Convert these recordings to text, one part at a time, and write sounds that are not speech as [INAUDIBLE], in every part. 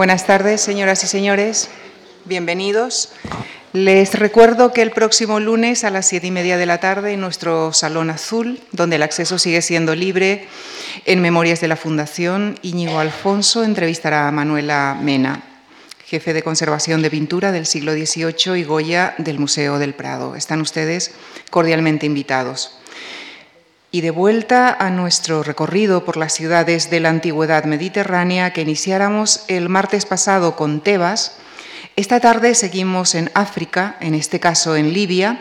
Buenas tardes, señoras y señores. Bienvenidos. Les recuerdo que el próximo lunes a las siete y media de la tarde en nuestro Salón Azul, donde el acceso sigue siendo libre, en Memorias de la Fundación, Íñigo Alfonso entrevistará a Manuela Mena, jefe de conservación de pintura del siglo XVIII y Goya del Museo del Prado. Están ustedes cordialmente invitados. Y de vuelta a nuestro recorrido por las ciudades de la antigüedad mediterránea que iniciáramos el martes pasado con Tebas, esta tarde seguimos en África, en este caso en Libia,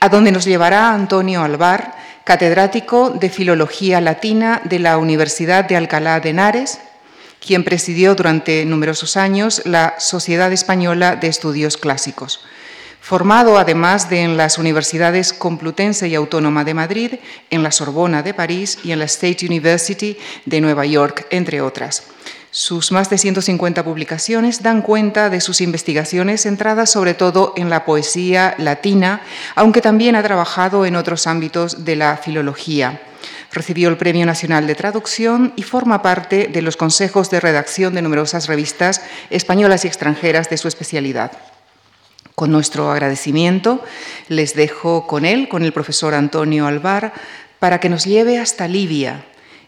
a donde nos llevará Antonio Alvar, catedrático de Filología Latina de la Universidad de Alcalá de Henares, quien presidió durante numerosos años la Sociedad Española de Estudios Clásicos. Formado además de en las universidades Complutense y Autónoma de Madrid, en la Sorbona de París y en la State University de Nueva York, entre otras. Sus más de 150 publicaciones dan cuenta de sus investigaciones centradas sobre todo en la poesía latina, aunque también ha trabajado en otros ámbitos de la filología. Recibió el Premio Nacional de Traducción y forma parte de los consejos de redacción de numerosas revistas españolas y extranjeras de su especialidad. Con nuestro agradecimiento les dejo con él, con el profesor Antonio Alvar, para que nos lleve hasta Libia,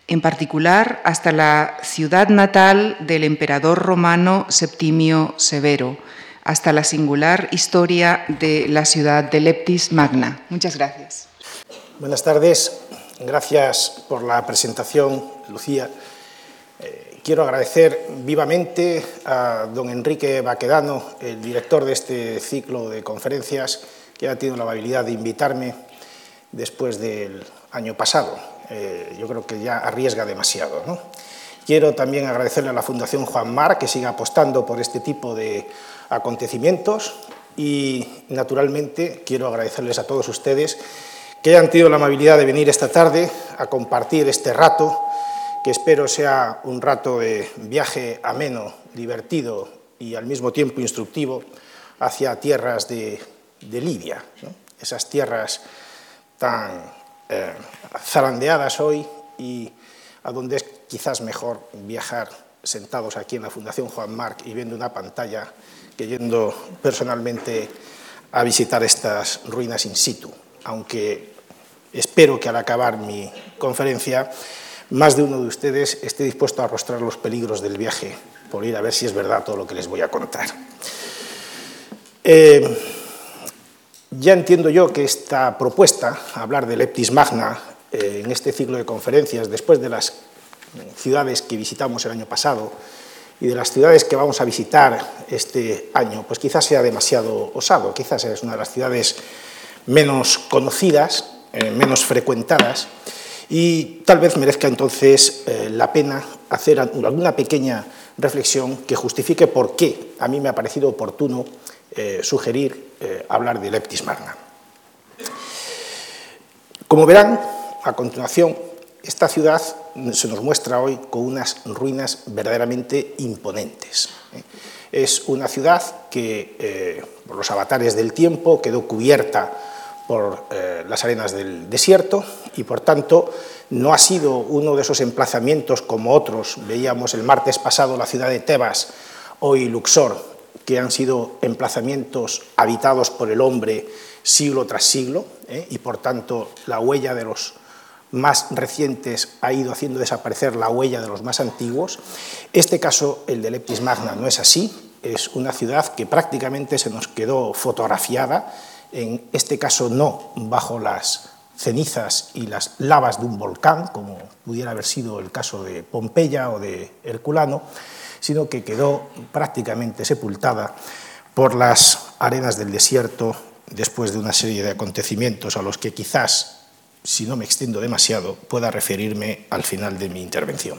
en particular hasta la ciudad natal del emperador romano Septimio Severo, hasta la singular historia de la ciudad de Leptis Magna. Muchas gracias. Buenas tardes, gracias por la presentación, Lucía. Quiero agradecer vivamente a don Enrique Baquedano, el director de este ciclo de conferencias, que ha tenido la amabilidad de invitarme después del año pasado. Eh, yo creo que ya arriesga demasiado. Quiero también agradecerle a la Fundación Juan Mar que siga apostando por este tipo de acontecimientos y, naturalmente, quiero agradecerles a todos ustedes que hayan tenido la amabilidad de venir esta tarde a compartir este rato, que espero sea un rato de viaje ameno, divertido y al mismo tiempo instructivo hacia tierras de, Libia, esas tierras tan eh, zarandeadas hoy y a donde es quizás mejor viajar sentados aquí en la Fundación Juan Marc y viendo una pantalla que yendo personalmente a visitar estas ruinas in situ, aunque espero que al acabar mi conferencia más de uno de ustedes esté dispuesto a arrostrar los peligros del viaje por ir a ver si es verdad todo lo que les voy a contar. Eh, ya entiendo yo que esta propuesta, hablar de Leptis Magna eh, en este ciclo de conferencias, después de las ciudades que visitamos el año pasado y de las ciudades que vamos a visitar este año, pues quizás sea demasiado osado, quizás es una de las ciudades menos conocidas, eh, menos frecuentadas, y tal vez merezca entonces eh, la pena hacer alguna pequeña reflexión que justifique por qué a mí me ha parecido oportuno eh, sugerir eh, hablar de Leptis Magna. Como verán, a continuación, esta ciudad se nos muestra hoy con unas ruinas verdaderamente imponentes. Es una ciudad que, por los avatares del tiempo, quedó cubierta por las arenas del desierto y, por tanto, no ha sido uno de esos emplazamientos como otros. Veíamos el martes pasado la ciudad de Tebas, hoy Luxor, que han sido emplazamientos habitados por el hombre siglo tras siglo, ¿eh? y por tanto la huella de los más recientes ha ido haciendo desaparecer la huella de los más antiguos. Este caso, el de Leptis Magna, no es así, es una ciudad que prácticamente se nos quedó fotografiada, en este caso no bajo las cenizas y las lavas de un volcán, como pudiera haber sido el caso de Pompeya o de Herculano, sino que quedó prácticamente sepultada por las arenas del desierto después de una serie de acontecimientos a los que quizás, si no me extiendo demasiado, pueda referirme al final de mi intervención.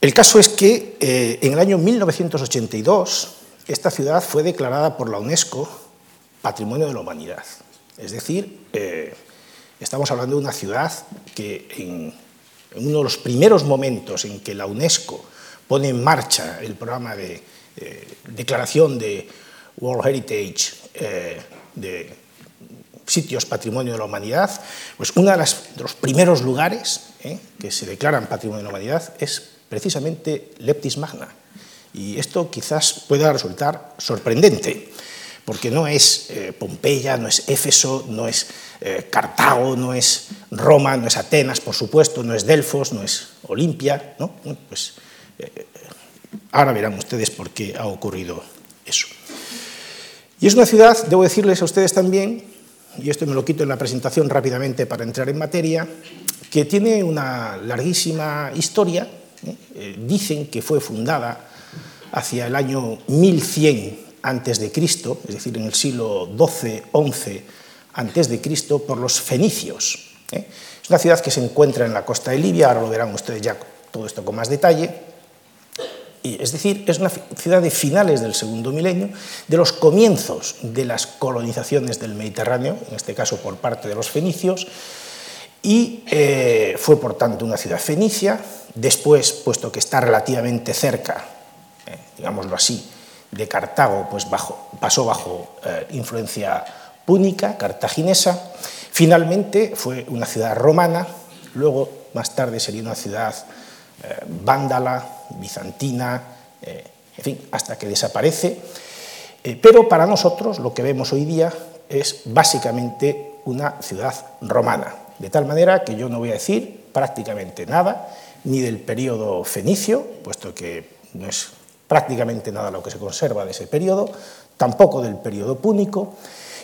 El caso es que eh, en el año 1982 esta ciudad fue declarada por la UNESCO Patrimonio de la Humanidad. Es decir, eh, estamos hablando de una ciudad que en uno de los primeros momentos en que la UNESCO pone en marcha el programa de eh, declaración de World Heritage eh, de sitios patrimonio de la humanidad, pues uno de, los primeros lugares eh, que se declaran patrimonio de la humanidad es precisamente Leptis Magna. Y esto quizás pueda resultar sorprendente, porque no es eh, Pompeya, no es Éfeso, no es eh, Cartago, no es Roma, no es Atenas, por supuesto, no es Delfos, no es Olimpia. ¿no? pues, eh, ahora verán ustedes por qué ha ocurrido eso. Y es una ciudad, debo decirles a ustedes también, y esto me lo quito en la presentación rápidamente para entrar en materia, que tiene una larguísima historia. dicen que fue fundada hacia el año 1100 antes de Cristo, es decir, en el siglo XII-XI Cristo, por los fenicios. ¿eh? Es una ciudad que se encuentra en la costa de Libia, ahora lo verán ustedes ya todo esto con más detalle. Y, es decir, es una ciudad de finales del segundo milenio, de los comienzos de las colonizaciones del Mediterráneo, en este caso por parte de los fenicios, y eh, fue por tanto una ciudad fenicia. Después, puesto que está relativamente cerca, digámoslo así, de Cartago pues pasó bajo eh, influencia púnica, cartaginesa. Finalmente fue una ciudad romana, luego más tarde sería una ciudad eh, vándala, bizantina, eh, en fin, hasta que desaparece. pero para nosotros lo que vemos hoy día es básicamente una ciudad romana, de tal manera que yo no voy a decir prácticamente nada, ni del periodo fenicio, puesto que no es prácticamente nada lo que se conserva de ese periodo, tampoco del periodo púnico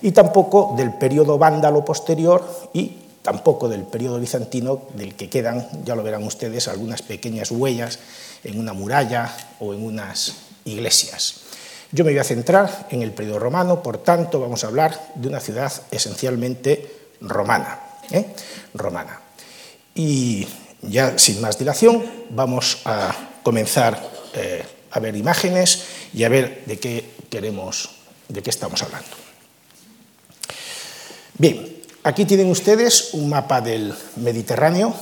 y tampoco del periodo vándalo posterior y tampoco del periodo bizantino, del que quedan, ya lo verán ustedes, algunas pequeñas huellas en una muralla o en unas iglesias. Yo me voy a centrar en el periodo romano, por tanto vamos a hablar de una ciudad esencialmente romana. ¿eh? romana. Y ya sin más dilación vamos a comenzar eh, a ver imágenes y a ver de qué queremos, de qué estamos hablando. Bien, aquí tienen ustedes un mapa del Mediterráneo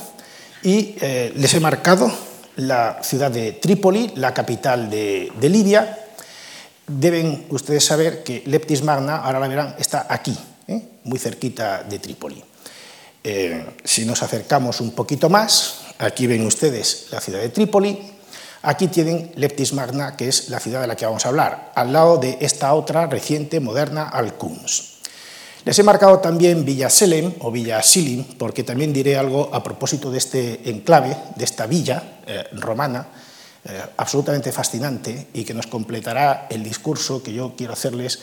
y eh, les he marcado la ciudad de Trípoli, la capital de, Libia. Deben ustedes saber que Leptis Magna, ahora la verán, está aquí, ¿eh? muy cerquita de Trípoli. Eh, si nos acercamos un poquito más, aquí ven ustedes la ciudad de Trípoli, Aquí tienen Leptis Magna, que es la ciudad de la que vamos a hablar, al lado de esta otra reciente, moderna, Al-Quns. Les he marcado también Villa Selem o Villa Silim, porque también diré algo a propósito de este enclave, de esta villa eh, romana, eh, absolutamente fascinante y que nos completará el discurso que yo quiero hacerles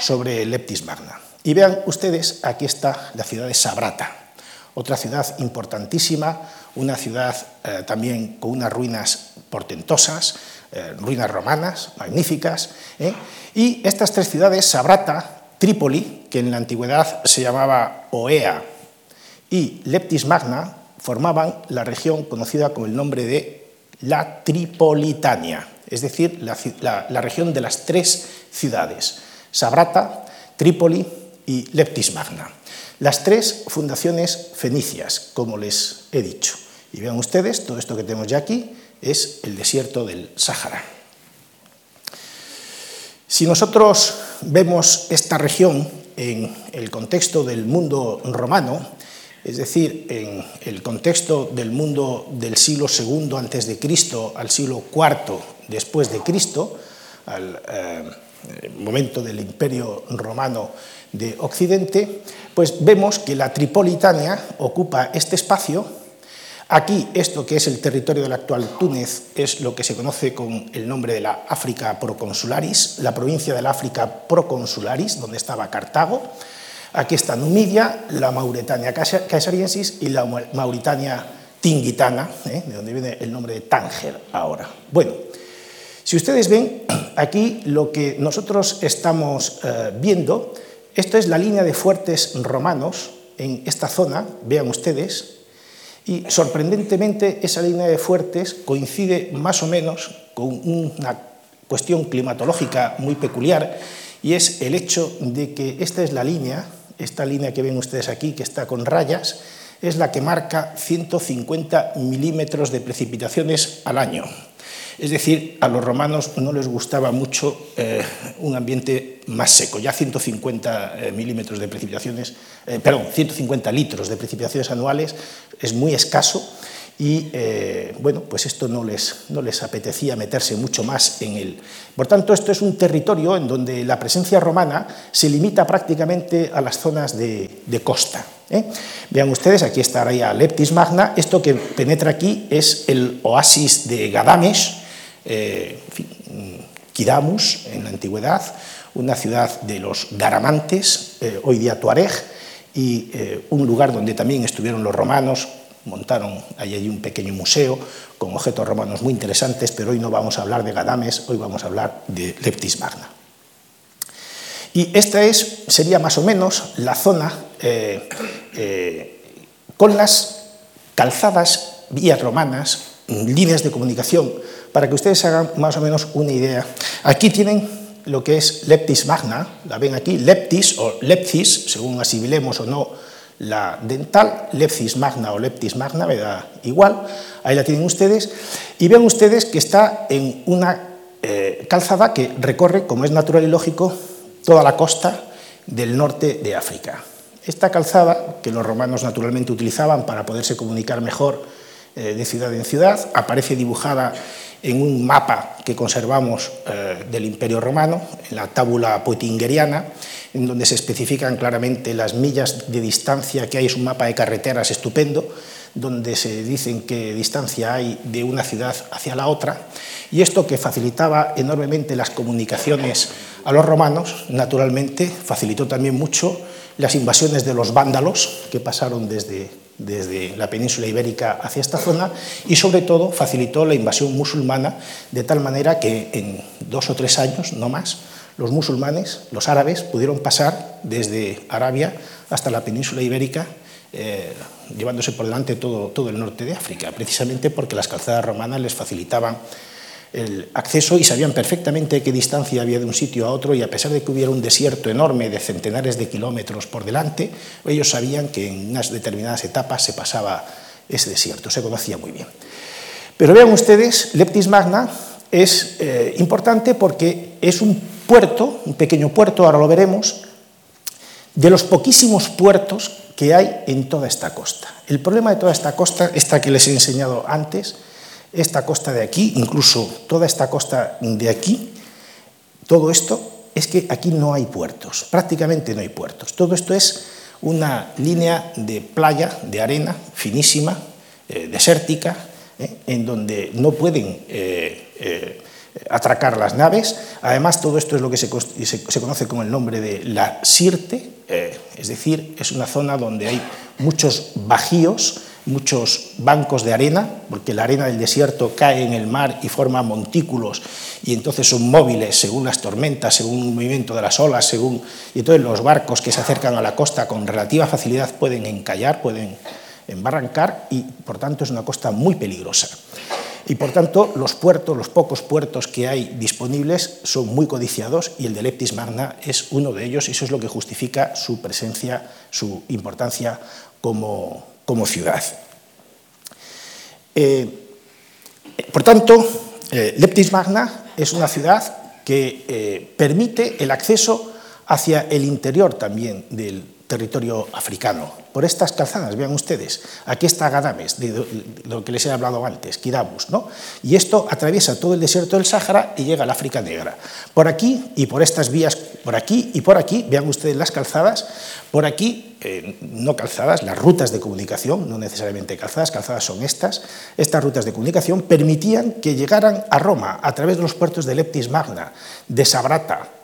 sobre Leptis Magna. Y vean ustedes, aquí está la ciudad de Sabrata, otra ciudad importantísima, una ciudad eh, también con unas ruinas portentosas, eh, ruinas romanas, magníficas. ¿eh? Y estas tres ciudades, Sabrata, Trípoli, que en la antigüedad se llamaba Oea, y Leptis Magna, formaban la región conocida con el nombre de la Tripolitania, es decir, la, la región de las tres ciudades, Sabrata, Trípoli y Leptis Magna. Las tres fundaciones fenicias, como les he dicho. Y vean ustedes, todo esto que tenemos ya aquí es el desierto del Sáhara. Si nosotros vemos esta región en el contexto del mundo romano, es decir, en el contexto del mundo del siglo II antes de Cristo al siglo IV después de Cristo, al eh, momento del Imperio Romano de Occidente, pues vemos que la Tripolitania ocupa este espacio. Aquí, esto que es el territorio del actual Túnez, es lo que se conoce con el nombre de la África Proconsularis, la provincia de la África Proconsularis, donde estaba Cartago. Aquí está Numidia, la Mauretania caesariensis y la Mauritania tingitana, ¿eh? de donde viene el nombre de Tánger ahora. Bueno, si ustedes ven, aquí lo que nosotros estamos eh, viendo esto es la línea de fuertes romanos en esta zona, vean ustedes, y sorprendentemente esa línea de fuertes coincide más o menos con una cuestión climatológica muy peculiar y es el hecho de que esta es la línea, esta línea que ven ustedes aquí, que está con rayas, es la que marca 150 milímetros de precipitaciones al año. Es decir, a los romanos no les gustaba mucho eh, un ambiente más seco. Ya 150 eh, milímetros de precipitaciones, eh, perdón, 150 litros de precipitaciones anuales es muy escaso y eh, bueno, pues esto no les, no les apetecía meterse mucho más en él. Por tanto, esto es un territorio en donde la presencia romana se limita prácticamente a las zonas de, costa. ¿eh? Vean ustedes, aquí estaría Leptis Magna, esto que penetra aquí es el oasis de Gadames, eh, Kidamus en la antigüedad, una ciudad de los Garamantes, eh, hoy día Tuareg, y un lugar donde también estuvieron los romanos, montaron allí un pequeño museo con objetos romanos muy interesantes, pero hoy no vamos a hablar de Gadames, hoy vamos a hablar de Leptis Magna. Y esta es, sería más o menos la zona eh, eh, con las calzadas, vías romanas, líneas de comunicación, para que ustedes hagan más o menos una idea. Aquí tienen lo que es Leptis Magna, la ven aquí, Leptis o Leptis, según asimilemos o no la dental, leptis magna o leptis magna, me da igual, ahí la tienen ustedes, y ven ustedes que está en una eh, calzada que recorre, como es natural y lógico, toda la costa del norte de África. Esta calzada, que los romanos naturalmente utilizaban para poderse comunicar mejor eh, de ciudad en ciudad, aparece dibujada en un mapa que conservamos eh, del Imperio Romano, en la tábula poitingeriana, en donde se especifican claramente las millas de distancia que hay, es un mapa de carreteras estupendo, donde se dicen qué distancia hay de una ciudad hacia la otra, y esto que facilitaba enormemente las comunicaciones a los romanos, naturalmente facilitó también mucho las invasiones de los vándalos que pasaron desde desde la península ibérica hacia esta zona y sobre todo facilitó la invasión musulmana de tal manera que en dos o tres años, no más, los musulmanes, los árabes, pudieron pasar desde Arabia hasta la península ibérica, eh, llevándose por delante todo, todo el norte de África, precisamente porque las calzadas romanas les facilitaban el acceso y sabían perfectamente qué distancia había de un sitio a otro y a pesar de que hubiera un desierto enorme de centenares de kilómetros por delante, ellos sabían que en unas determinadas etapas se pasaba ese desierto, se conocía muy bien. Pero vean ustedes, Leptis Magna es eh, importante porque es un puerto, un pequeño puerto, ahora lo veremos, de los poquísimos puertos que hay en toda esta costa. El problema de toda esta costa, esta que les he enseñado antes, esta costa de aquí, incluso toda esta costa de aquí, todo esto es que aquí no hay puertos, prácticamente no hay puertos. Todo esto es una línea de playa, de arena finísima, eh, desértica, eh, en donde no pueden eh, atracar las naves. Además, todo esto es lo que se, se conoce con el nombre de la Sirte, es decir, es una zona donde hay muchos bajíos, muchos bancos de arena, porque la arena del desierto cae en el mar y forma montículos y entonces son móviles según las tormentas, según el movimiento de las olas, según y entonces los barcos que se acercan a la costa con relativa facilidad pueden encallar, pueden embarrancar y por tanto es una costa muy peligrosa. Y por tanto los puertos, los pocos puertos que hay disponibles son muy codiciados y el de Leptis Magna es uno de ellos y eso es lo que justifica su presencia, su importancia como, como ciudad. Eh, por tanto, eh, Leptis Magna es una ciudad que eh, permite el acceso hacia el interior también del territorio africano. Por estas calzadas, vean ustedes, aquí está Gadames, de lo que les he hablado antes, Kidabus, ¿no? y esto atraviesa todo el desierto del Sáhara y llega al África Negra. Por aquí y por estas vías, por aquí y por aquí, vean ustedes las calzadas, por aquí, eh, no calzadas, las rutas de comunicación, no necesariamente calzadas, calzadas son estas, estas rutas de comunicación permitían que llegaran a Roma a través de los puertos de Leptis Magna, de Sabrata,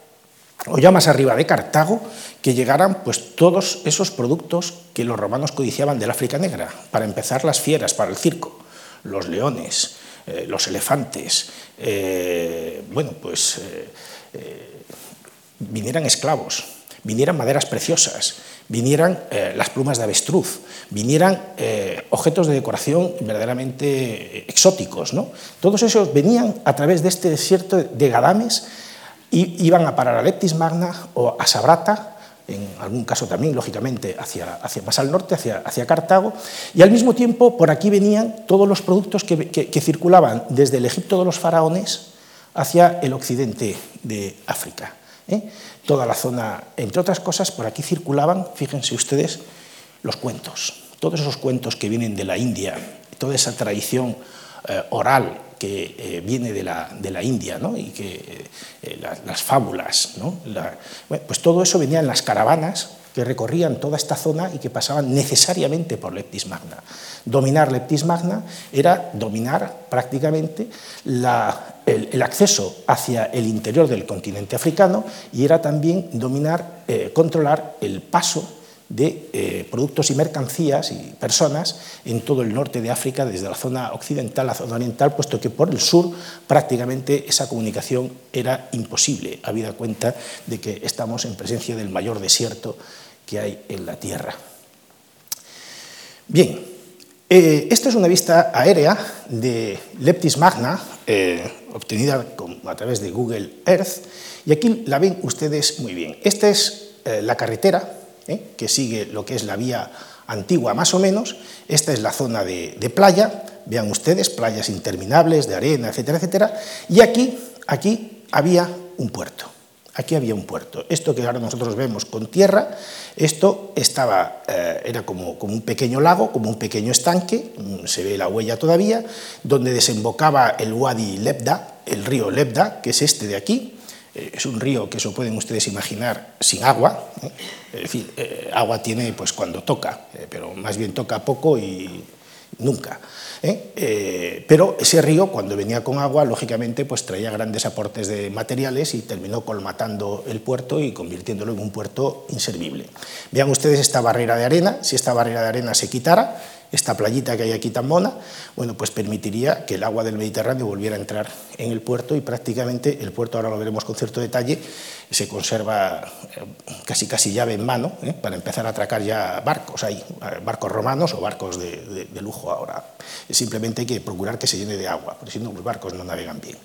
o ya más arriba de Cartago, que llegaran pues, todos esos productos que los romanos codiciaban del África Negra. Para empezar, las fieras para el circo, los leones, eh, los elefantes, eh, bueno, pues eh, vinieran esclavos, vinieran maderas preciosas, vinieran las plumas de avestruz, vinieran objetos de decoración verdaderamente exóticos. ¿no? Todos esos venían a través de este desierto de Gadames y iban a parar a Leptis Magna o a Sabrata, en algún caso también, lógicamente, hacia, hacia más al norte, hacia, hacia, Cartago, y al mismo tiempo por aquí venían todos los productos que, circulaban desde el Egipto de los faraones hacia el occidente de África. ¿eh? Toda la zona, entre otras cosas, por aquí circulaban, fíjense ustedes, los cuentos, todos esos cuentos que vienen de la India, toda esa tradición oral que viene de la, de la, India ¿no? y que las fábulas, ¿no? pues todo eso venía en las caravanas que recorrían toda esta zona y que pasaban necesariamente por Leptis Magna. Dominar Leptis Magna era dominar prácticamente el, acceso hacia el interior del continente africano y era también dominar, eh, controlar el paso de eh, productos y mercancías y personas en todo el norte de África, desde la zona occidental a la zona oriental, puesto que por el sur prácticamente esa comunicación era imposible, habida cuenta de que estamos en presencia del mayor desierto que hay en la Tierra. Bien, eh, esta es una vista aérea de Leptis Magna, eh, obtenida a través de Google Earth, y aquí la ven ustedes muy bien. Esta es la carretera ¿eh? que sigue lo que es la vía antigua más o menos. Esta es la zona de, playa, vean ustedes, playas interminables de arena, etcétera, etcétera. Y aquí, aquí había un puerto. Aquí había un puerto. Esto que ahora nosotros vemos con tierra, esto estaba, eh, era como, como, un pequeño lago, como un pequeño estanque, mm, se ve la huella todavía, donde desembocaba el Wadi Lebda, el río Lebda, que es este de aquí, es un río que eso pueden ustedes imaginar sin agua, ¿eh? es decir, eh, agua tiene pues cuando toca, pero más bien toca poco y nunca. pero ese río, cuando venía con agua, lógicamente pues traía grandes aportes de materiales y terminó colmatando el puerto y convirtiéndolo en un puerto inservible. Vean ustedes esta barrera de arena, si esta barrera de arena se quitara, esta playita que hay aquí tan mona, bueno, pues permitiría que el agua del Mediterráneo volviera a entrar en el puerto y prácticamente el puerto, ahora lo veremos con cierto detalle, se conserva eh, casi casi llave en mano ¿eh? para empezar a atracar ya barcos ahí, eh, barcos romanos o barcos de, lujo ahora. Simplemente hay que procurar que se llene de agua, porque si no los barcos no navegan bien.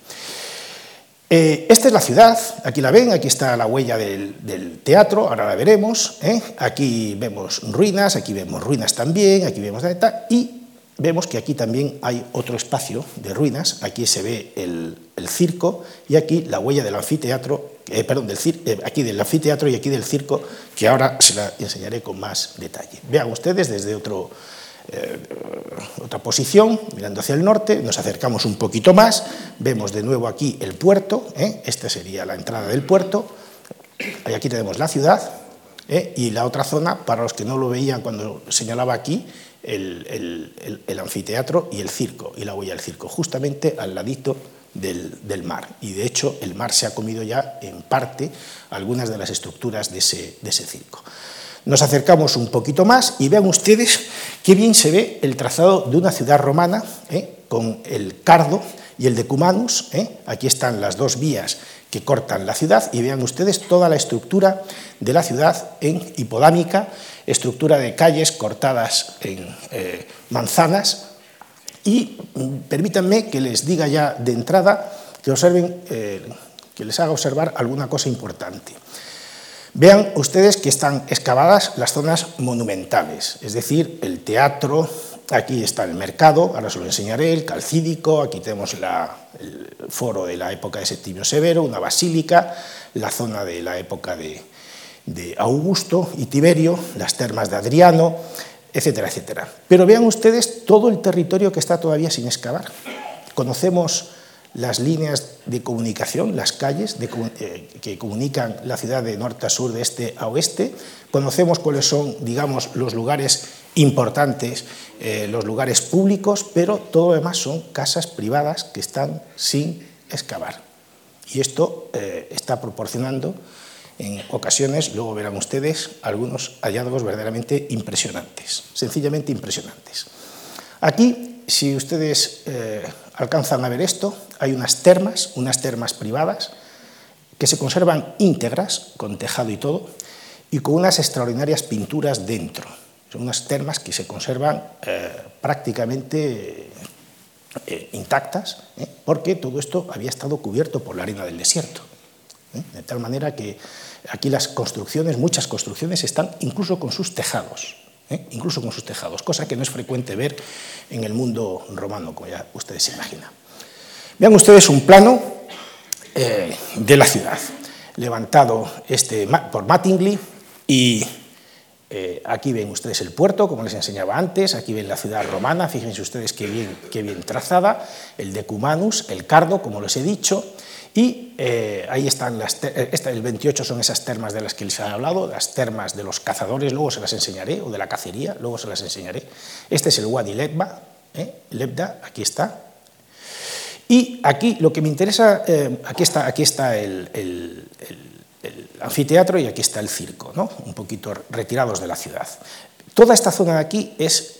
Eh, esta es la ciudad, aquí la ven, aquí está la huella del, teatro, ahora la veremos. ¿eh? Aquí vemos ruinas, aquí vemos ruinas también, aquí vemos la y vemos que aquí también hay otro espacio de ruinas. Aquí se ve el, circo y aquí la huella del anfiteatro, eh, perdón, del, aquí del anfiteatro y aquí del circo, que ahora se la enseñaré con más detalle. Vean ustedes desde otro eh, otra posición, mirando hacia el norte, nos acercamos un poquito más, vemos de nuevo aquí el puerto, ¿eh? esta sería la entrada del puerto, aquí tenemos la ciudad, ¿eh? y la otra zona, para los que no lo veían cuando señalaba aquí, el, anfiteatro y el circo, y la huella del circo, justamente al ladito del, mar. Y de hecho el mar se ha comido ya en parte algunas de las estructuras de ese circo. Nos acercamos un poquito más y vean ustedes qué bien se ve el trazado de una ciudad romana ¿eh? con el Cardo y el Decumanus. ¿eh? Aquí están las dos vías que cortan la ciudad y vean ustedes toda la estructura de la ciudad en hipodámica, estructura de calles cortadas en eh, manzanas. Y mm, permítanme que les diga ya de entrada que observen, que les haga observar alguna cosa importante. Vean ustedes que están excavadas las zonas monumentales, es decir, el teatro, aquí está el mercado, ahora se lo enseñaré, el calcídico, aquí tenemos el foro de la época de Septimio Severo, una basílica, la zona de la época de, de Augusto y Tiberio, las termas de Adriano, etcétera, etcétera. Pero vean ustedes todo el territorio que está todavía sin excavar. Conocemos las líneas de comunicación, las calles eh, que comunican la ciudad de norte a sur, de este a oeste. Conocemos cuáles son, digamos, los lugares importantes, eh, los lugares públicos, pero todo lo demás son casas privadas que están sin excavar. Y esto eh, está proporcionando en ocasiones, luego verán ustedes, algunos hallazgos verdaderamente impresionantes, sencillamente impresionantes. Aquí, si ustedes alcanzan a ver esto, hay unas termas, unas termas privadas, que se conservan íntegras, con tejado y todo, y con unas extraordinarias pinturas dentro. Son unas termas que se conservan eh, prácticamente eh, intactas, ¿eh? porque todo esto había estado cubierto por la arena del desierto. De tal manera que aquí las construcciones, muchas construcciones, están incluso con sus tejados. Incluso con sus tejados, cosa que no es frecuente ver en el mundo romano, como ya ustedes se imaginan. Vean ustedes un plano eh, de la ciudad, levantado este, por Mattingly y Eh, aquí ven ustedes el puerto, como les enseñaba antes, aquí ven la ciudad romana, fíjense ustedes qué bien, qué bien trazada, el Decumanus, el Cardo, como les he dicho, y eh, ahí están las, eh, el 28 son esas termas de las que les he hablado, las termas de los cazadores, luego se las enseñaré, o de la cacería, luego se las enseñaré. Este es el Wadi Lebda, Lebda, aquí está. Y aquí lo que me interesa, aquí está, aquí está el el anfiteatro y aquí está el circo, ¿no? un poquito retirados de la ciudad. Toda esta zona de aquí es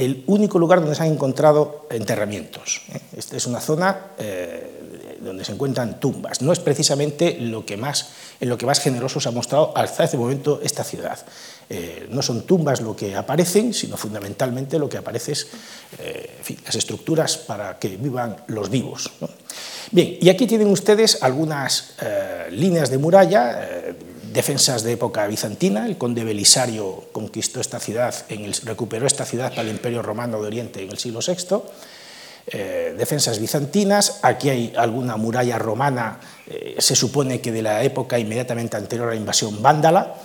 el único lugar donde se han encontrado enterramientos. ¿eh? Esta es una zona eh, donde se encuentran tumbas. No es precisamente lo que más, en lo que más generoso se ha mostrado hasta este momento esta ciudad. Eh, no son tumbas lo que aparecen, sino fundamentalmente lo que aparece es las estructuras para que vivan los vivos. Bien, y aquí tienen ustedes algunas líneas de muralla, defensas de época bizantina. El conde Belisario conquistó esta ciudad, recuperó esta ciudad para el Imperio Romano de Oriente en el siglo VI. Eh, defensas bizantinas, aquí hay alguna muralla romana, eh, se supone que de la época inmediatamente anterior a la invasión vándala,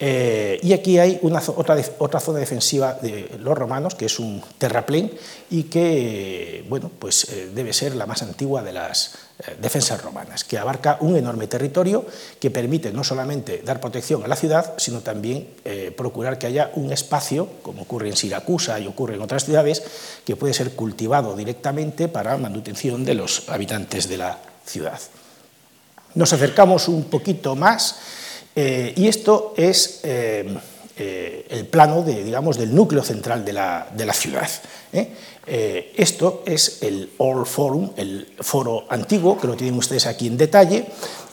eh, y aquí hay otra, otra, zona defensiva de los romanos, que es un terraplén, y que bueno, pues, debe ser la más antigua de las defensas romanas, que abarca un enorme territorio que permite no solamente dar protección a la ciudad, sino también procurar que haya un espacio, como ocurre en Siracusa y ocurre en otras ciudades, que puede ser cultivado directamente para manutención de los habitantes de la ciudad. Nos acercamos un poquito más eh, y esto es eh, eh, el plano de, digamos, del núcleo central de la, de la ciudad. esto es el Old Forum, el foro antiguo, que lo tienen ustedes aquí en detalle.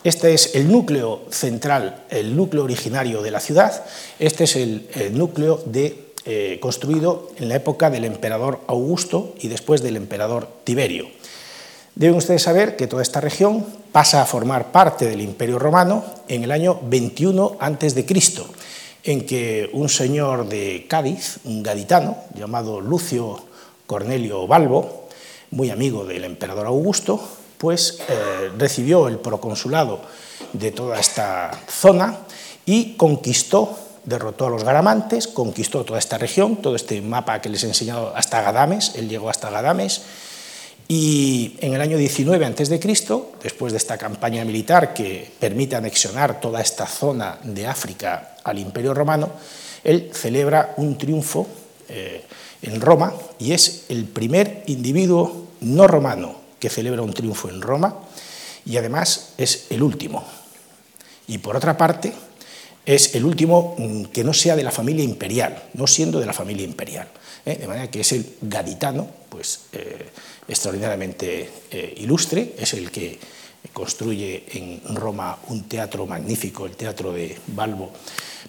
Este es el núcleo central, el núcleo originario de la ciudad. Este es el, núcleo de, construido en la época del emperador Augusto y después del emperador Tiberio. Deben ustedes saber que toda esta región pasa a formar parte del Imperio Romano en el año 21 a.C., en que un señor de Cádiz, un gaditano, llamado Lucio Cornelio Balbo, muy amigo del emperador Augusto, pues eh, recibió el proconsulado de toda esta zona y conquistó, derrotó a los garamantes, conquistó toda esta región, todo este mapa que les he enseñado hasta Gadames, él llegó hasta Gadames, y en el año 19 a.C., después de esta campaña militar que permite anexionar toda esta zona de África al Imperio Romano, él celebra un triunfo eh, en Roma y es el primer individuo no romano que celebra un triunfo en Roma y además es el último. Y por otra parte, es el último mm, que no sea de la familia imperial, no siendo de la familia imperial. ¿eh? De manera que es el gaditano, pues. Eh, extraordinariamente eh, ilustre, es el que construye en Roma un teatro magnífico, el Teatro de Balbo,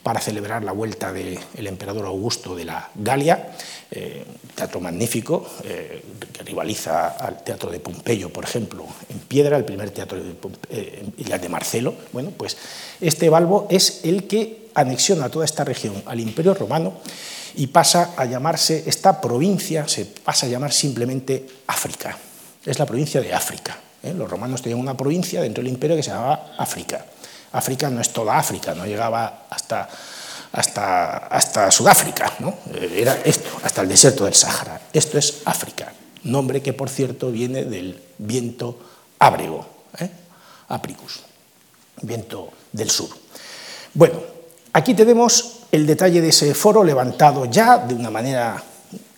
para celebrar la vuelta del emperador Augusto de la Galia, eh, teatro magnífico eh, que rivaliza al Teatro de Pompeyo, por ejemplo, en piedra, el primer teatro de la de Marcelo. Bueno, pues este Balbo es el que anexiona toda esta región al Imperio Romano y pasa a llamarse, esta provincia se pasa a llamar simplemente África. Es la provincia de África. ¿eh? Los romanos tenían una provincia dentro del imperio que se llamaba África. África no es toda África, no llegaba hasta, hasta, hasta Sudáfrica, ¿no? Eh, era esto, hasta el desierto del Sáhara. Esto es África, nombre que por cierto viene del viento ábrego, ¿eh? apricus, viento del sur. Bueno, aquí tenemos el detalle de ese foro levantado ya de una manera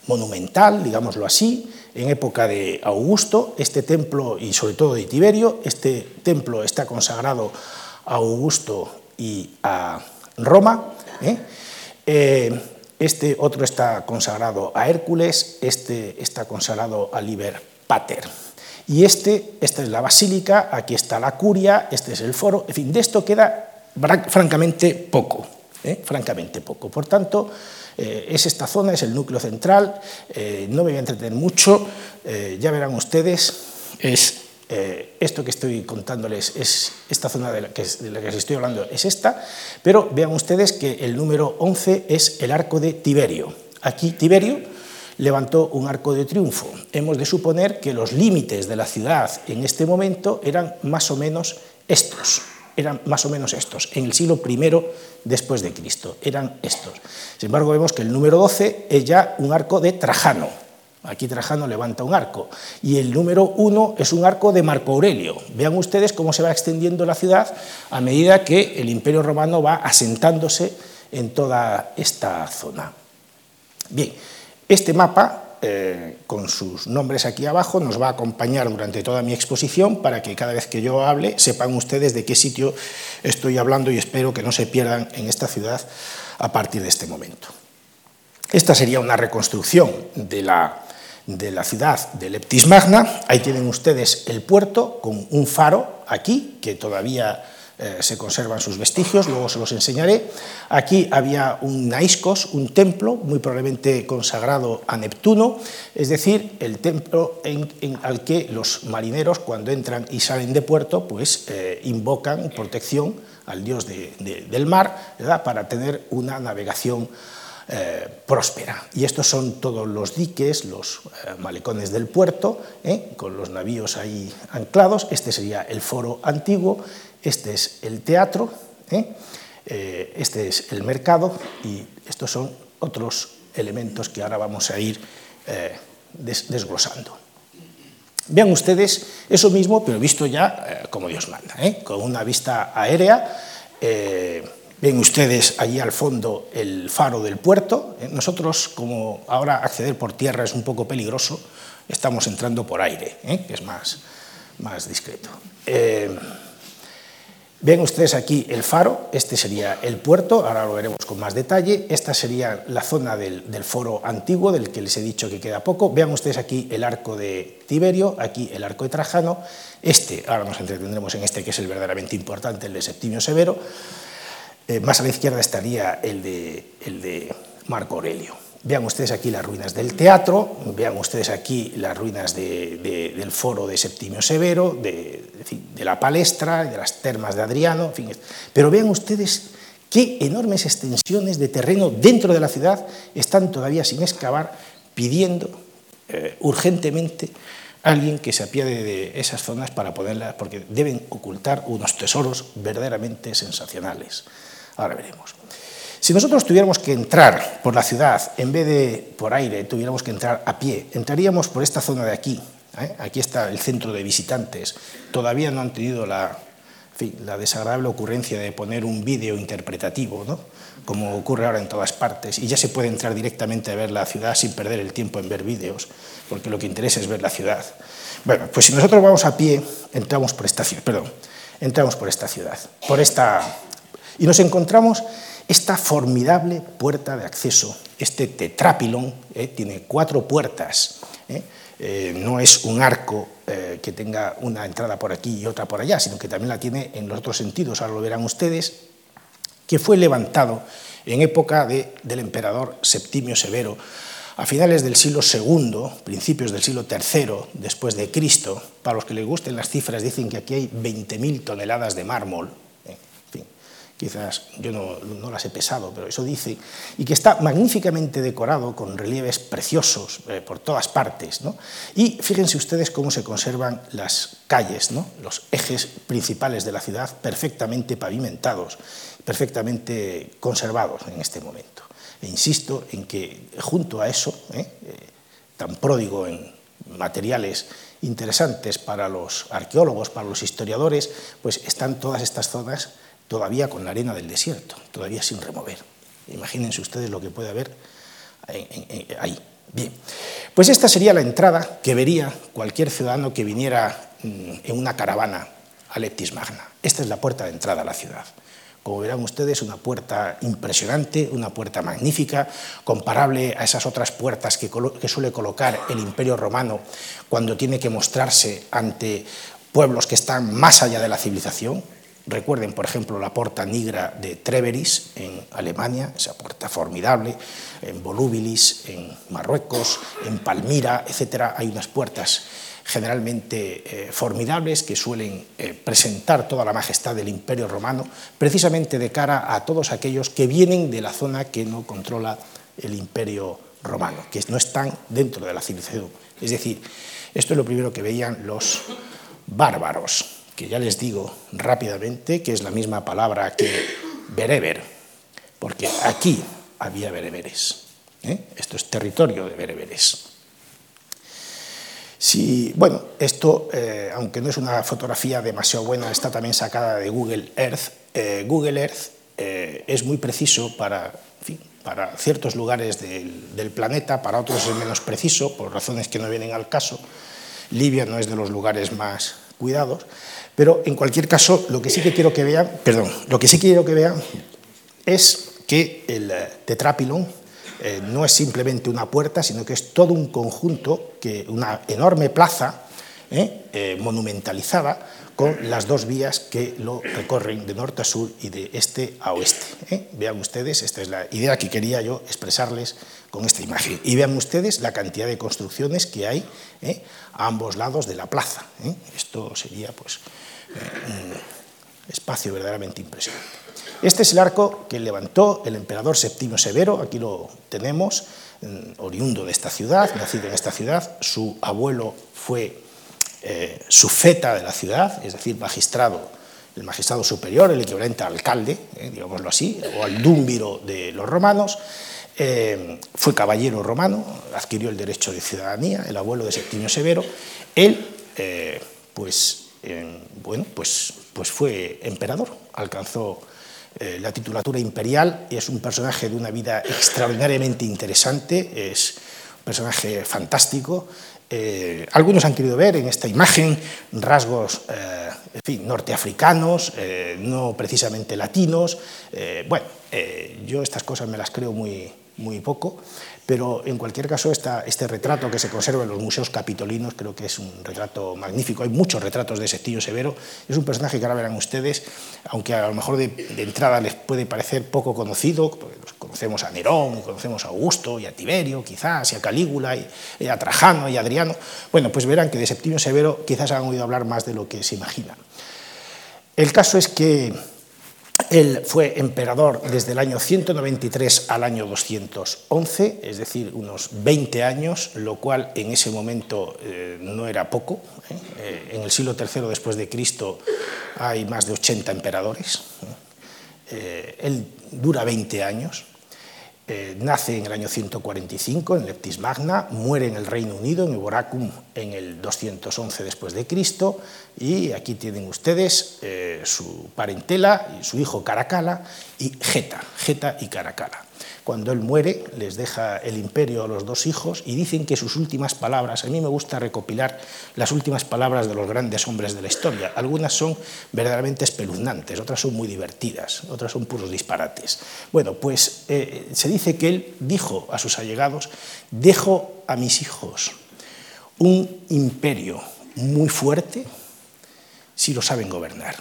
monumental, digámoslo así, en época de Augusto, este templo y sobre todo de Tiberio, este templo está consagrado a Augusto y a Roma, ¿eh? Eh, este otro está consagrado a Hércules, este está consagrado a Liber Pater. Y este, esta es la basílica, aquí está la curia, este es el foro, en fin, de esto queda francamente poco. ¿Eh? francamente poco. Por tanto, eh, es esta zona, es el núcleo central, eh, no me voy a entretener mucho, ya verán ustedes, es esto que estoy contándoles, es esta zona de la, que, de la que les estoy hablando, es esta, pero vean ustedes que el número 11 es el arco de Tiberio. Aquí Tiberio levantó un arco de triunfo. Hemos de suponer que los límites de la ciudad en este momento eran más o menos estos. Eran más o menos estos, en el siglo I después de Cristo, eran estos. Sin embargo, vemos que el número 12 es ya un arco de Trajano, Aquí Trajano levanta un arco. Y el número uno es un arco de Marco Aurelio. Vean ustedes cómo se va extendiendo la ciudad a medida que el Imperio Romano va asentándose en toda esta zona. Bien, este mapa, eh, con sus nombres aquí abajo, nos va a acompañar durante toda mi exposición para que cada vez que yo hable sepan ustedes de qué sitio estoy hablando y espero que no se pierdan en esta ciudad a partir de este momento. Esta sería una reconstrucción de la de la ciudad de Leptis Magna. Ahí tienen ustedes el puerto con un faro aquí, que todavía eh, se conservan sus vestigios, luego se los enseñaré. Aquí había un naiscos, un templo, muy probablemente consagrado a Neptuno, es decir, el templo al que los marineros, cuando entran y salen de puerto, pues eh, invocan protección al dios del mar, para tener una navegación eh, próspera. Y estos son todos los diques, los malecones del puerto, con los navíos ahí anclados. Este sería el foro antiguo, este es el teatro, este es el mercado y estos son otros elementos que ahora vamos a ir desglosando. Vean ustedes eso mismo, pero visto ya como Dios manda, con una vista aérea. Ven ustedes allí al fondo el faro del puerto. Eh, nosotros, como ahora acceder por tierra es un poco peligroso, estamos entrando por aire, ¿eh? que es más, más discreto. Eh, ven ustedes aquí el faro, este sería el puerto, ahora lo veremos con más detalle. Esta sería la zona del, foro antiguo, del que les he dicho que queda poco. Vean ustedes aquí el arco de Tiberio, aquí el arco de Trajano. Este, ahora nos entretendremos en este que es el verdaderamente importante, el de Septimio Severo. Eh, más a la izquierda estaría el de Marco Aurelio. Vean ustedes aquí las ruinas del teatro, vean ustedes aquí las ruinas del foro de Septimio Severo, de, la palestra, de las termas de Adriano, pero vean ustedes qué enormes extensiones de terreno dentro de la ciudad están todavía sin excavar, pidiendo eh, urgentemente a alguien que se apiade de esas zonas para poderlas, porque deben ocultar unos tesoros verdaderamente sensacionales. Ahora veremos. Si nosotros tuviéramos que entrar por la ciudad, en vez de por aire, tuviéramos que entrar a pie, entraríamos por esta zona de aquí. ¿eh? Aquí está el centro de visitantes. Todavía no han tenido la, la desagradable ocurrencia de poner un vídeo interpretativo, ¿no? como ocurre ahora en todas partes, y ya se puede entrar directamente a ver la ciudad sin perder el tiempo en ver vídeos, porque lo que interesa es ver la ciudad. Bueno, pues si nosotros vamos a pie, entramos por esta ciudad, perdón, entramos por esta ciudad, por esta y nos encontramos esta formidable puerta de acceso, este tetrápilon, eh, tiene cuatro puertas, eh, eh, no es un arco que tenga una entrada por aquí y otra por allá, sino que también la tiene en los otros sentidos, ahora lo verán ustedes, que fue levantado en época del emperador Septimio Severo, a finales del siglo II, principios del siglo III después de Cristo. Para los que les gusten las cifras, dicen que aquí hay 20.000 toneladas de mármol, quizás yo no, las he pesado, pero eso dice, y que está magníficamente decorado con relieves preciosos eh, por todas partes. Y fíjense ustedes cómo se conservan las calles, los ejes principales de la ciudad perfectamente pavimentados, perfectamente conservados en este momento. E insisto en que junto a eso, ¿eh? Eh, tan pródigo en materiales interesantes para los arqueólogos, para los historiadores, pues están todas estas zonas todavía con la arena del desierto, todavía sin remover. Imagínense ustedes lo que puede haber ahí. Bien, pues esta sería la entrada que vería cualquier ciudadano que viniera mm, en una caravana a Leptis Magna. Esta es la puerta de entrada a la ciudad. Como verán ustedes, una puerta impresionante, una puerta magnífica, comparable a esas otras puertas que, que suele colocar el Imperio Romano cuando tiene que mostrarse ante pueblos que están más allá de la civilización, Recuerden, por ejemplo, la Porta Nigra de Treveris en Alemania, esa puerta formidable, en Volubilis, en Marruecos, en Palmira, etc. Hay unas puertas generalmente eh, formidables que suelen eh, presentar toda la majestad del Imperio Romano, precisamente de cara a todos aquellos que vienen de la zona que no controla el Imperio Romano, que no están dentro de la civilización. Es decir, esto es lo primero que veían los bárbaros que ya les digo rápidamente que es la misma palabra que bereber, porque aquí había bereberes. ¿eh? Esto es territorio de bereberes. Si, bueno, esto, eh, aunque no es una fotografía demasiado buena, está también sacada de Google Earth. Eh, Google Earth es muy preciso para, para ciertos lugares del, del, planeta, para otros es menos preciso, por razones que no vienen al caso. Libia no es de los lugares más cuidados, pero en cualquier caso, lo que sí que quiero que vean, perdón, lo que sí quiero que vean es que el tetrápilon eh, no es simplemente una puerta, sino que es todo un conjunto, que, una enorme plaza eh, eh, monumentalizada con las dos vías que lo recorren de norte a sur y de este a oeste. Vean ustedes, esta es la idea que quería yo expresarles con esta imagen. Y vean ustedes la cantidad de construcciones que hay a ambos lados de la plaza. Esto sería pues, un espacio verdaderamente impresionante. Este es el arco que levantó el emperador Septimio Severo, aquí lo tenemos, oriundo de esta ciudad, nacido en esta ciudad. Su abuelo fue eh, sufeta de la ciudad, es decir, magistrado, el magistrado superior, el equivalente al alcalde, eh, digámoslo así, o al dúmbiro de los romanos. Eh, fue caballero romano, adquirió el derecho de ciudadanía, el abuelo de Septimio Severo. Él, pues, bueno, pues, pues fue emperador, alcanzó eh, la titulatura imperial, es un personaje de una vida extraordinariamente interesante, es un personaje fantástico. Eh, algunos han querido ver en esta imagen rasgos eh, en fin, norteafricanos, no precisamente latinos. bueno, yo estas cosas me las creo muy, muy poco, pero en cualquier caso este retrato que se conserva en los museos capitolinos creo que es un retrato magnífico. Hay muchos retratos de Septimio Severo, es un personaje que ahora verán ustedes, aunque a lo mejor de, entrada les puede parecer poco conocido, porque conocemos a Nerón, conocemos a Augusto y a Tiberio quizás, y a Calígula, y, a Trajano y a Adriano, bueno, pues verán que de Septimio Severo quizás han oído hablar más de lo que se imaginan. El caso es que él fue emperador desde el año 193 al año 211, es decir, unos 20 años, lo cual en ese momento eh, no era poco. ¿eh? Eh, en el siglo III después de Cristo hay más de 80 emperadores. él dura 20 años. Nace en el año 145 en Leptis Magna, muere en el Reino Unido, en Eboracum, en el 211 después de Cristo, y aquí tienen ustedes eh, su parentela, y su hijo Caracala y Geta, Geta y Caracala. Cuando él muere, les deja el imperio a los dos hijos y dicen que sus últimas palabras, a mí me gusta recopilar las últimas palabras de los grandes hombres de la historia. Algunas son verdaderamente espeluznantes, otras son muy divertidas, otras son puros disparates. Bueno, pues eh, se dice que él dijo a sus allegados, dejo a mis hijos un imperio muy fuerte si lo saben gobernar,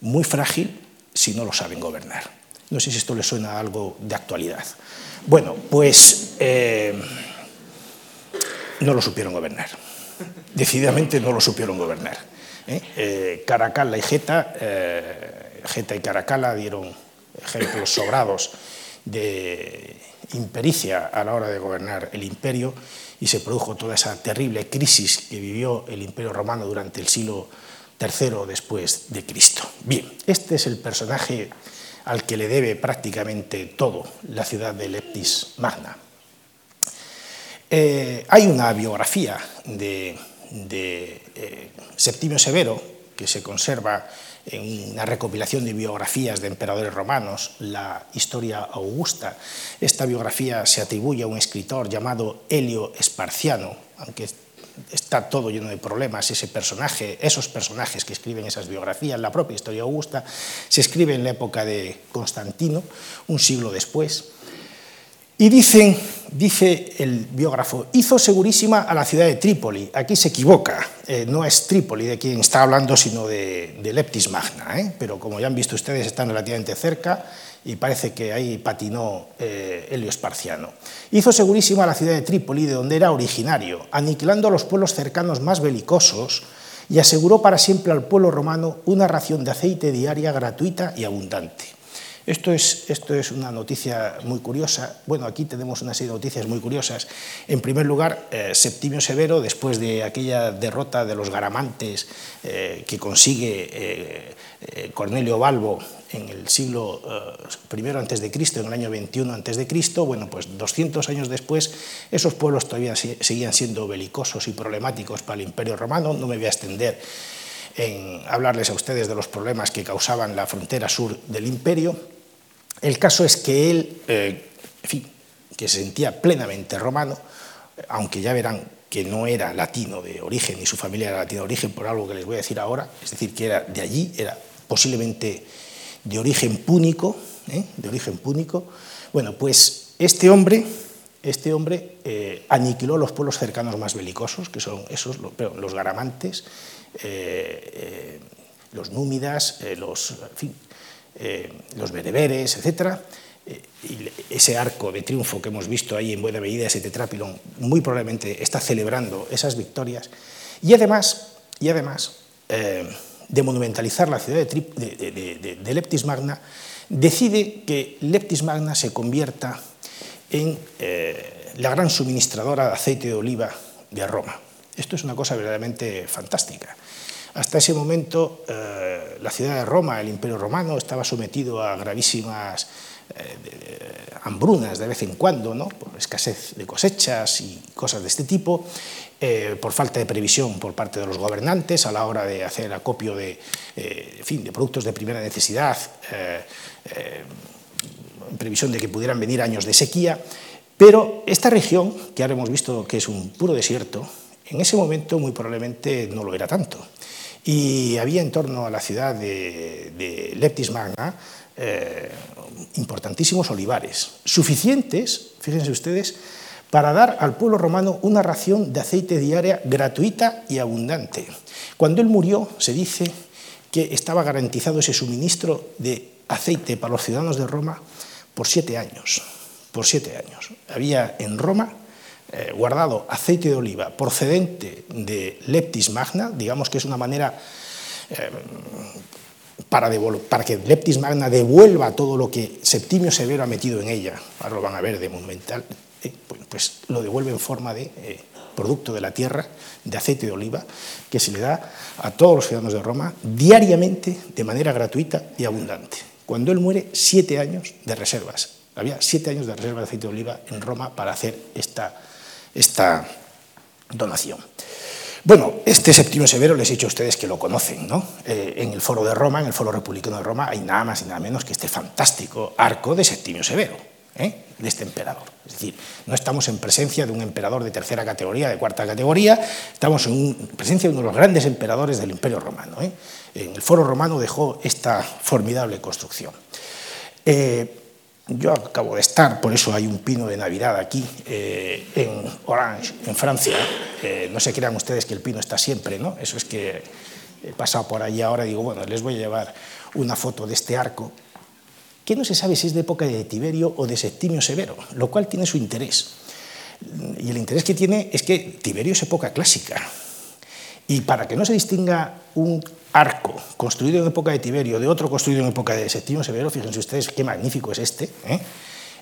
muy frágil si no lo saben gobernar. No sé si esto le suena a algo de actualidad. Bueno, pues eh, no lo supieron gobernar. Decididamente no lo supieron gobernar. ¿eh? Eh, Caracalla y Geta, Geta y Caracalla dieron ejemplos sobrados de impericia a la hora de gobernar el imperio y se produjo toda esa terrible crisis que vivió el imperio romano durante el siglo III después de Cristo. Bien, este es el personaje al que le debe prácticamente todo la ciudad de Leptis Magna. Eh, hay una biografía de, eh, Septimio Severo que se conserva en una recopilación de biografías de emperadores romanos, la Historia Augusta. Esta biografía se atribuye a un escritor llamado Helio Esparciano, aunque está todo lleno de problemas, ese personaje, esos personajes que escriben esas biografías, la propia historia augusta, se escribe en la época de Constantino, un siglo después. Y dicen, dice el biógrafo, hizo segurísima a la ciudad de Trípoli. Aquí se equivoca, eh, no es Trípoli de quien está hablando, sino de, Leptis Magna. ¿eh? Pero como ya han visto ustedes, están relativamente cerca y parece que ahí patinó eh, Helio Esparciano. Hizo segurísima la ciudad de Trípoli, de donde era originario, aniquilando a los pueblos cercanos más belicosos y aseguró para siempre al pueblo romano una ración de aceite diaria gratuita y abundante. Esto es, esto es, una noticia muy curiosa. Bueno, aquí tenemos una serie de noticias muy curiosas. En primer lugar, eh, Septimio Severo, después de aquella derrota de los garamantes eh, que consigue eh, Cornelio Balbo en el siglo I antes de Cristo, en el año 21 antes de Cristo, bueno, pues 200 años después, esos pueblos todavía seguían siendo belicosos y problemáticos para el Imperio Romano. No me voy a extender en hablarles a ustedes de los problemas que causaban la frontera sur del imperio. El caso es que él, eh, en fin, que se sentía plenamente romano, aunque ya verán que no era latino de origen, ni su familia era latina de origen, por algo que les voy a decir ahora, es decir, que era de allí, era posiblemente de origen púnico, ¿eh? de origen púnico. Bueno, pues este hombre, este hombre eh, aniquiló los pueblos cercanos más belicosos, que son esos, los, garamantes, eh, eh, los númidas, los, los bereberes, etc. y ese arco de triunfo que hemos visto ahí en buena medida, ese tetrápilon, muy probablemente está celebrando esas victorias. Y además, y además de monumentalizar la ciudad de, de, Leptis Magna, decide que Leptis Magna se convierta en la gran suministradora de aceite de oliva de Roma. Esto es una cosa verdaderamente fantástica. Hasta ese momento, eh, la ciudad de Roma, el Imperio Romano, estaba sometido a gravísimas eh, hambrunas de vez en cuando, ¿no? por escasez de cosechas y cosas de este tipo, eh, por falta de previsión por parte de los gobernantes a la hora de hacer acopio de, fin, de productos de primera necesidad, en previsión de que pudieran venir años de sequía. Pero esta región, que ahora hemos visto que es un puro desierto, en ese momento muy probablemente no lo era tanto. Y había en torno a la ciudad de, Leptis Magna eh, importantísimos olivares, suficientes, fíjense ustedes, para dar al pueblo romano una ración de aceite diaria gratuita y abundante. Cuando él murió, se dice que estaba garantizado ese suministro de aceite para los ciudadanos de Roma por siete años. Por siete años. Había en Roma eh, guardado aceite de oliva procedente de Leptis Magna, digamos que es una manera eh, para, que Leptis Magna devuelva todo lo que Septimio Severo ha metido en ella, ahora lo van a ver de monumental, eh, pues, pues, lo devuelve en forma de producto de la tierra, de aceite de oliva, que se le da a todos los ciudadanos de Roma diariamente, de manera gratuita y abundante. Cuando él muere, siete años de reservas. Había siete años de reserva de aceite de oliva en Roma para hacer esta esta donación. Bueno, este Septimio Severo les he dicho a ustedes que lo conocen, ¿no? Eh, en el Foro de Roma, en el Foro Republicano de Roma, hay nada más y nada menos que este fantástico arco de Septimio Severo, ¿eh? de este emperador. Es decir, no estamos en presencia de un emperador de tercera categoría, de cuarta categoría, estamos en presencia de uno de los grandes emperadores del Imperio Romano. ¿eh? En el Foro Romano dejó esta formidable construcción. Yo acabo de estar, por eso hay un pino de Navidad aquí, eh, en Orange, en Francia. Eh, no se crean ustedes que el pino está siempre, ¿no? Eso es que he pasado por allí ahora y digo, bueno, les voy a llevar una foto de este arco, que no se sabe si es de época de Tiberio o de Septimio Severo, lo cual tiene su interés. Y el interés que tiene es que Tiberio es época clásica. Y para que no se distinga un arco construido en época de Tiberio de otro construido en época de Septimio Severo, fíjense ustedes qué magnífico es este, ¿eh?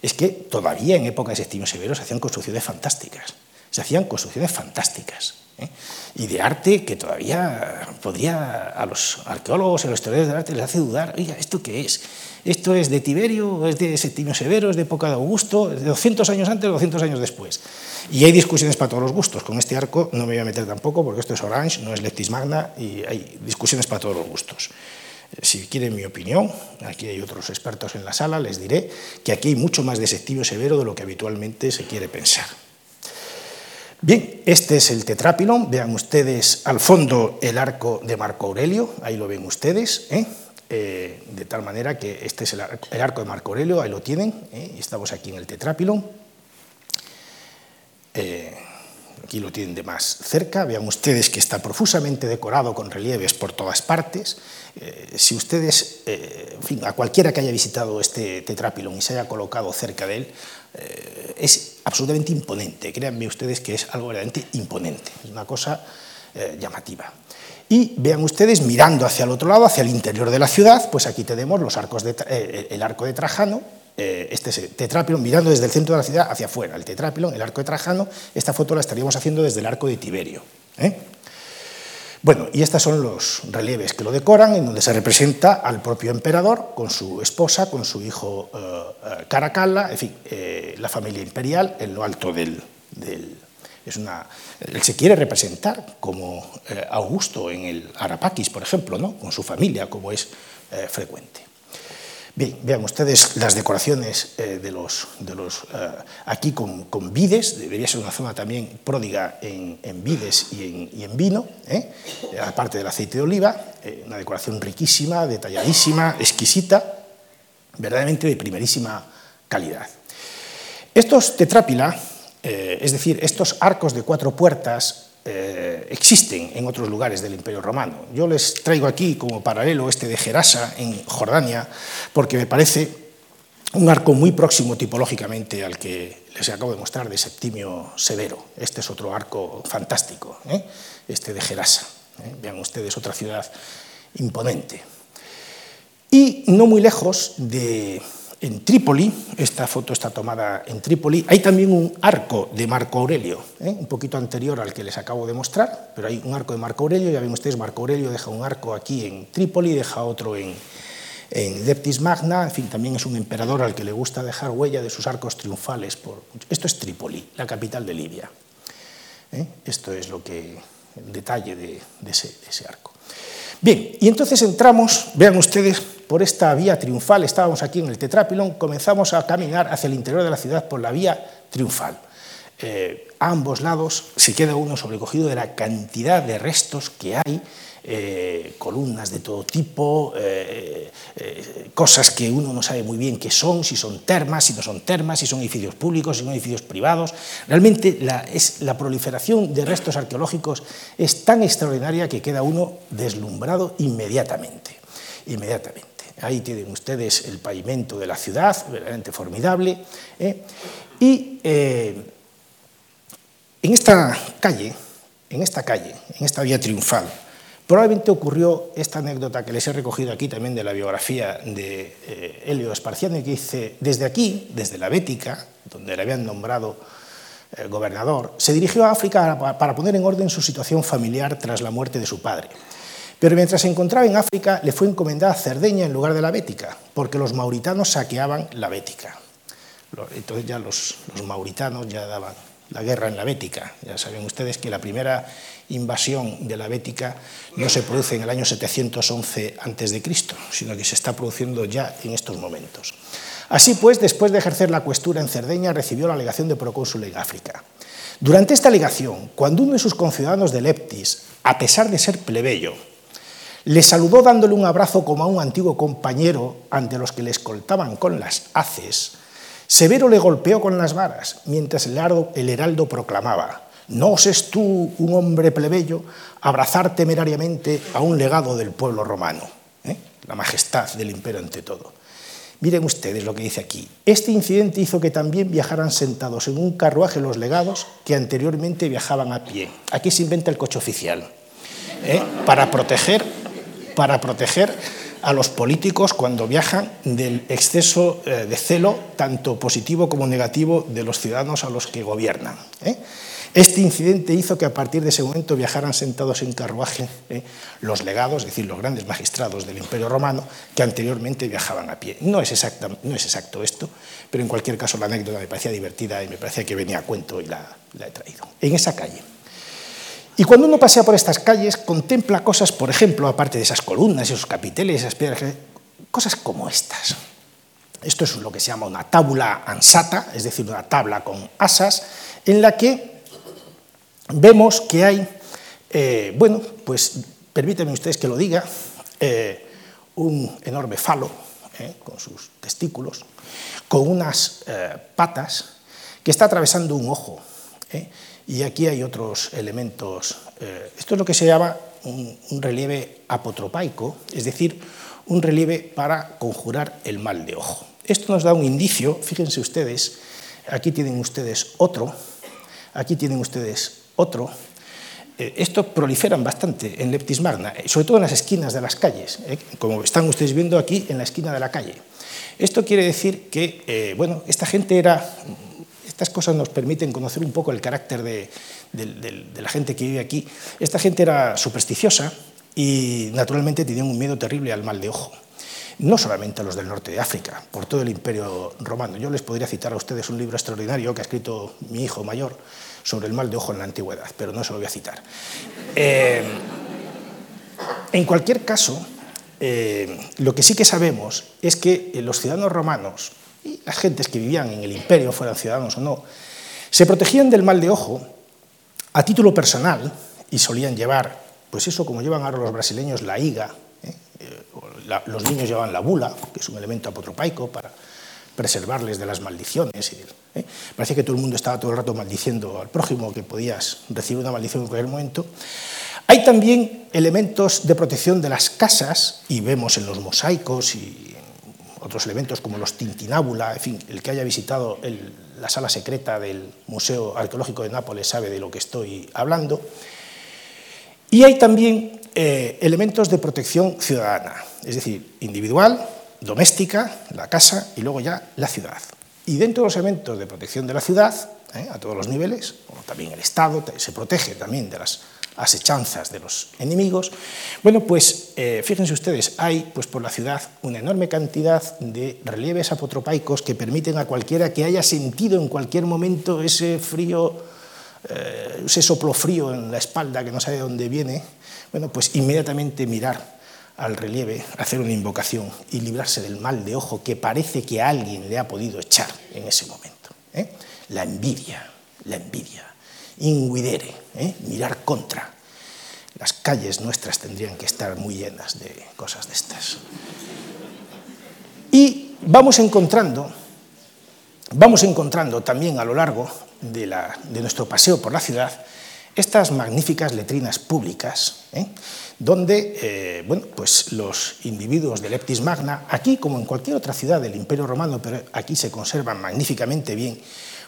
es que todavía en época de Septimio Severo se hacían construcciones fantásticas, se hacían construcciones fantásticas. ¿eh? Y de arte que todavía podría, a los arqueólogos, a los historiadores del arte les hace dudar, oiga, ¿esto qué es? ¿Esto es de Tiberio, es de Septimio Severo, es de época de Augusto, de 200 años antes o 200 años después? Y hay discusiones para todos los gustos. Con este arco no me voy a meter tampoco porque esto es Orange, no es Leptis Magna y hay discusiones para todos los gustos. Si quieren mi opinión, aquí hay otros expertos en la sala, les diré que aquí hay mucho más de Septimio Severo de lo que habitualmente se quiere pensar. Bien, este es el tetrápilon. Vean ustedes al fondo el arco de Marco Aurelio, ahí lo ven ustedes. ¿eh? Eh, de tal manera que este es el arco de Marco Aurelio, ahí lo tienen, ¿eh? estamos aquí en el tetrápilon. aquí lo tienen de más cerca, vean ustedes que está profusamente decorado con relieves por todas partes. si ustedes, en fin, a cualquiera que haya visitado este tetrápilon y se haya colocado cerca de él, eh, es absolutamente imponente. Créanme ustedes que es algo verdaderamente imponente, es una cosa eh, llamativa. Y vean ustedes, mirando hacia el otro lado, hacia el interior de la ciudad, pues aquí tenemos los arcos de, eh, el arco de Trajano, este tetrapilon, mirando desde el centro de la ciudad hacia afuera, el tetrapilon, el arco de Trajano, esta foto la estaríamos haciendo desde el arco de Tiberio. ¿Eh? Bueno, y estos son los relieves que lo decoran, en donde se representa al propio emperador con su esposa, con su hijo Caracalla, en fin, la familia imperial en lo alto del, es una, él se quiere representar como eh, Augusto en el Arapaquis, por ejemplo, ¿no? con su familia, como es eh, frecuente. Bien, vean ustedes las decoraciones eh, de los, de los aquí con, con, vides, debería ser una zona también pródiga en, vides y en, en vino, aparte del aceite de oliva, una decoración riquísima, detalladísima, exquisita, verdaderamente de primerísima calidad. Estos tetrápila eh, es decir, estos arcos de cuatro puertas eh, existen en otros lugares del Imperio Romano. Yo les traigo aquí como paralelo este de Gerasa en Jordania, porque me parece un arco muy próximo tipológicamente al que les acabo de mostrar de Septimio Severo. Este es otro arco fantástico, ¿eh? este de Gerasa. ¿eh? Vean ustedes otra ciudad imponente. Y no muy lejos de en Trípoli, esta foto está tomada en Trípoli, hay también un arco de Marco Aurelio, ¿eh? un poquito anterior al que les acabo de mostrar, pero hay un arco de Marco Aurelio, ya ven ustedes, Marco Aurelio deja un arco aquí en Trípoli, deja otro en, en Leptis Magna, en fin, también es un emperador al que le gusta dejar huella de sus arcos triunfales. Por... Esto es Trípoli, la capital de Libia. ¿eh? Esto es lo que, el detalle de, ese arco. Bien, y entonces entramos, vean ustedes, por esta vía triunfal, estábamos aquí en el Tetrápilon, comenzamos a caminar hacia el interior de la ciudad por la vía triunfal. Eh, a ambos lados se queda uno sobrecogido de la cantidad de restos que hay eh, columnas de todo tipo, eh, eh, cosas que uno no sabe muy bien qué son, si son termas, si no son termas, si son edificios públicos, si son edificios privados. Realmente la, proliferación de restos arqueológicos es tan extraordinaria que queda uno deslumbrado inmediatamente. inmediatamente. Ahí tienen ustedes el pavimento de la ciudad, verdaderamente formidable. Y en esta calle, en esta calle, en esta vía triunfal, Probablemente ocurrió esta anécdota que les he recogido aquí también de la biografía de eh, Helio Esparciano, que dice, desde aquí, desde la Bética, donde le habían nombrado eh, gobernador, se dirigió a África para poner en orden su situación familiar tras la muerte de su padre. Pero mientras se encontraba en África, le fue encomendada Cerdeña en lugar de la Bética, porque los mauritanos saqueaban la Bética. Entonces ya los, los mauritanos ya daban la guerra en la Bética. Ya saben ustedes que la primera invasión de la Bética no se produce en el año 711 a.C., sino que se está produciendo ya en estos momentos. Así pues, después de ejercer la cuestura en Cerdeña, recibió la legación de procónsul en África. Durante esta legación, cuando uno de sus conciudadanos de Leptis, a pesar de ser plebeyo, le saludó dándole un abrazo como a un antiguo compañero ante los que le escoltaban con las haces, Severo le golpeó con las varas, mientras el heraldo, proclamaba, ¿no oses tú, un hombre plebeyo, abrazar temerariamente a un legado del pueblo romano? ¿eh? La majestad del imperio ante todo. Miren ustedes lo que dice aquí. Este incidente hizo que también viajaran sentados en un carruaje los legados que anteriormente viajaban a pie. Aquí se inventa el coche oficial, ¿eh? para proteger, a los políticos cuando viajan del exceso eh, de celo, tanto positivo como negativo, de los ciudadanos a los que gobiernan. ¿eh? Este incidente hizo que a partir de ese momento viajaran sentados en carruaje ¿eh? los legados, es decir, los grandes magistrados del Imperio Romano, que anteriormente viajaban a pie. No es, exacto esto, pero en cualquier caso la anécdota me parecía divertida y me parecía que venía a cuento y la he traído. En esa calle y cuando uno pasea por estas calles, contempla cosas, por ejemplo, aparte de esas columnas, esos capiteles, esas piedras, cosas como estas. Esto es lo que se llama una tábula ansata, es decir, una tabla con asas, en la que vemos que hay, eh, bueno, pues permítanme ustedes que lo diga, eh, un enorme falo eh, con sus testículos, con unas patas, que está atravesando un ojo. Y aquí hay otros elementos. Esto es lo que se llama un, relieve apotropaico, es decir, un relieve para conjurar el mal de ojo. Esto nos da un indicio, fíjense ustedes, aquí tienen ustedes otro, aquí tienen ustedes otro, eh, esto proliferan bastante en Leptis Magna, eh, sobre todo en las esquinas de las calles, eh, como están ustedes viendo aquí en la esquina de la calle. Esto quiere decir que, bueno, esta gente era, estas cosas nos permiten conocer un poco el carácter de, de la gente que vive aquí. Esta gente era supersticiosa y naturalmente tenían un miedo terrible al mal de ojo no solamente a los del norte de África, por todo el imperio romano. Yo les podría citar a ustedes un libro extraordinario que ha escrito mi hijo mayor sobre el mal de ojo en la antigüedad, pero no se lo voy a citar. Eh, en cualquier caso, eh, lo que sí que sabemos es que los ciudadanos romanos y las gentes que vivían en el imperio, fueran ciudadanos o no, se protegían del mal de ojo a título personal y solían llevar, pues eso como llevan ahora los brasileños, la higa, ¿eh? los niños llevaban la bula, que es un elemento apotropaico para preservarles de las maldiciones. ¿eh? Parecía que todo el mundo estaba todo el rato maldiciendo al prójimo, que podías recibir una maldición en cualquier momento. Hay también elementos de protección de las casas, y vemos en los mosaicos y otros elementos como los tintinábula, en fin, el que haya visitado la sala secreta del Museo Arqueológico de Nápoles sabe de lo que estoy hablando. Y hay también eh, elementos de protección ciudadana, es decir, individual, doméstica, la casa y luego ya la ciudad. Y dentro de los elementos de protección de la ciudad, ¿eh? a todos los niveles, como también el Estado se protege también de las asechanzas de los enemigos, bueno, pues eh, fíjense ustedes, hay pues por la ciudad una enorme cantidad de relieves apotropaicos que permiten a cualquiera que haya sentido en cualquier momento ese frío, eh, ese soplo frío en la espalda que no sabe de dónde viene, bueno, pues inmediatamente mirar al relieve, hacer una invocación y librarse del mal de ojo que parece que alguien le ha podido echar en ese momento. ¿eh? La envidia, la envidia. Inguidere, ¿eh? mirar contra. Las calles nuestras tendrían que estar muy llenas de cosas de estas. Y vamos encontrando, vamos encontrando también a lo largo de, de nuestro paseo por la ciudad estas magníficas letrinas públicas, ¿eh? Donde eh, bueno, pues los individuos de Leptis Magna, aquí como en cualquier otra ciudad del Imperio Romano, pero aquí se conservan magníficamente bien,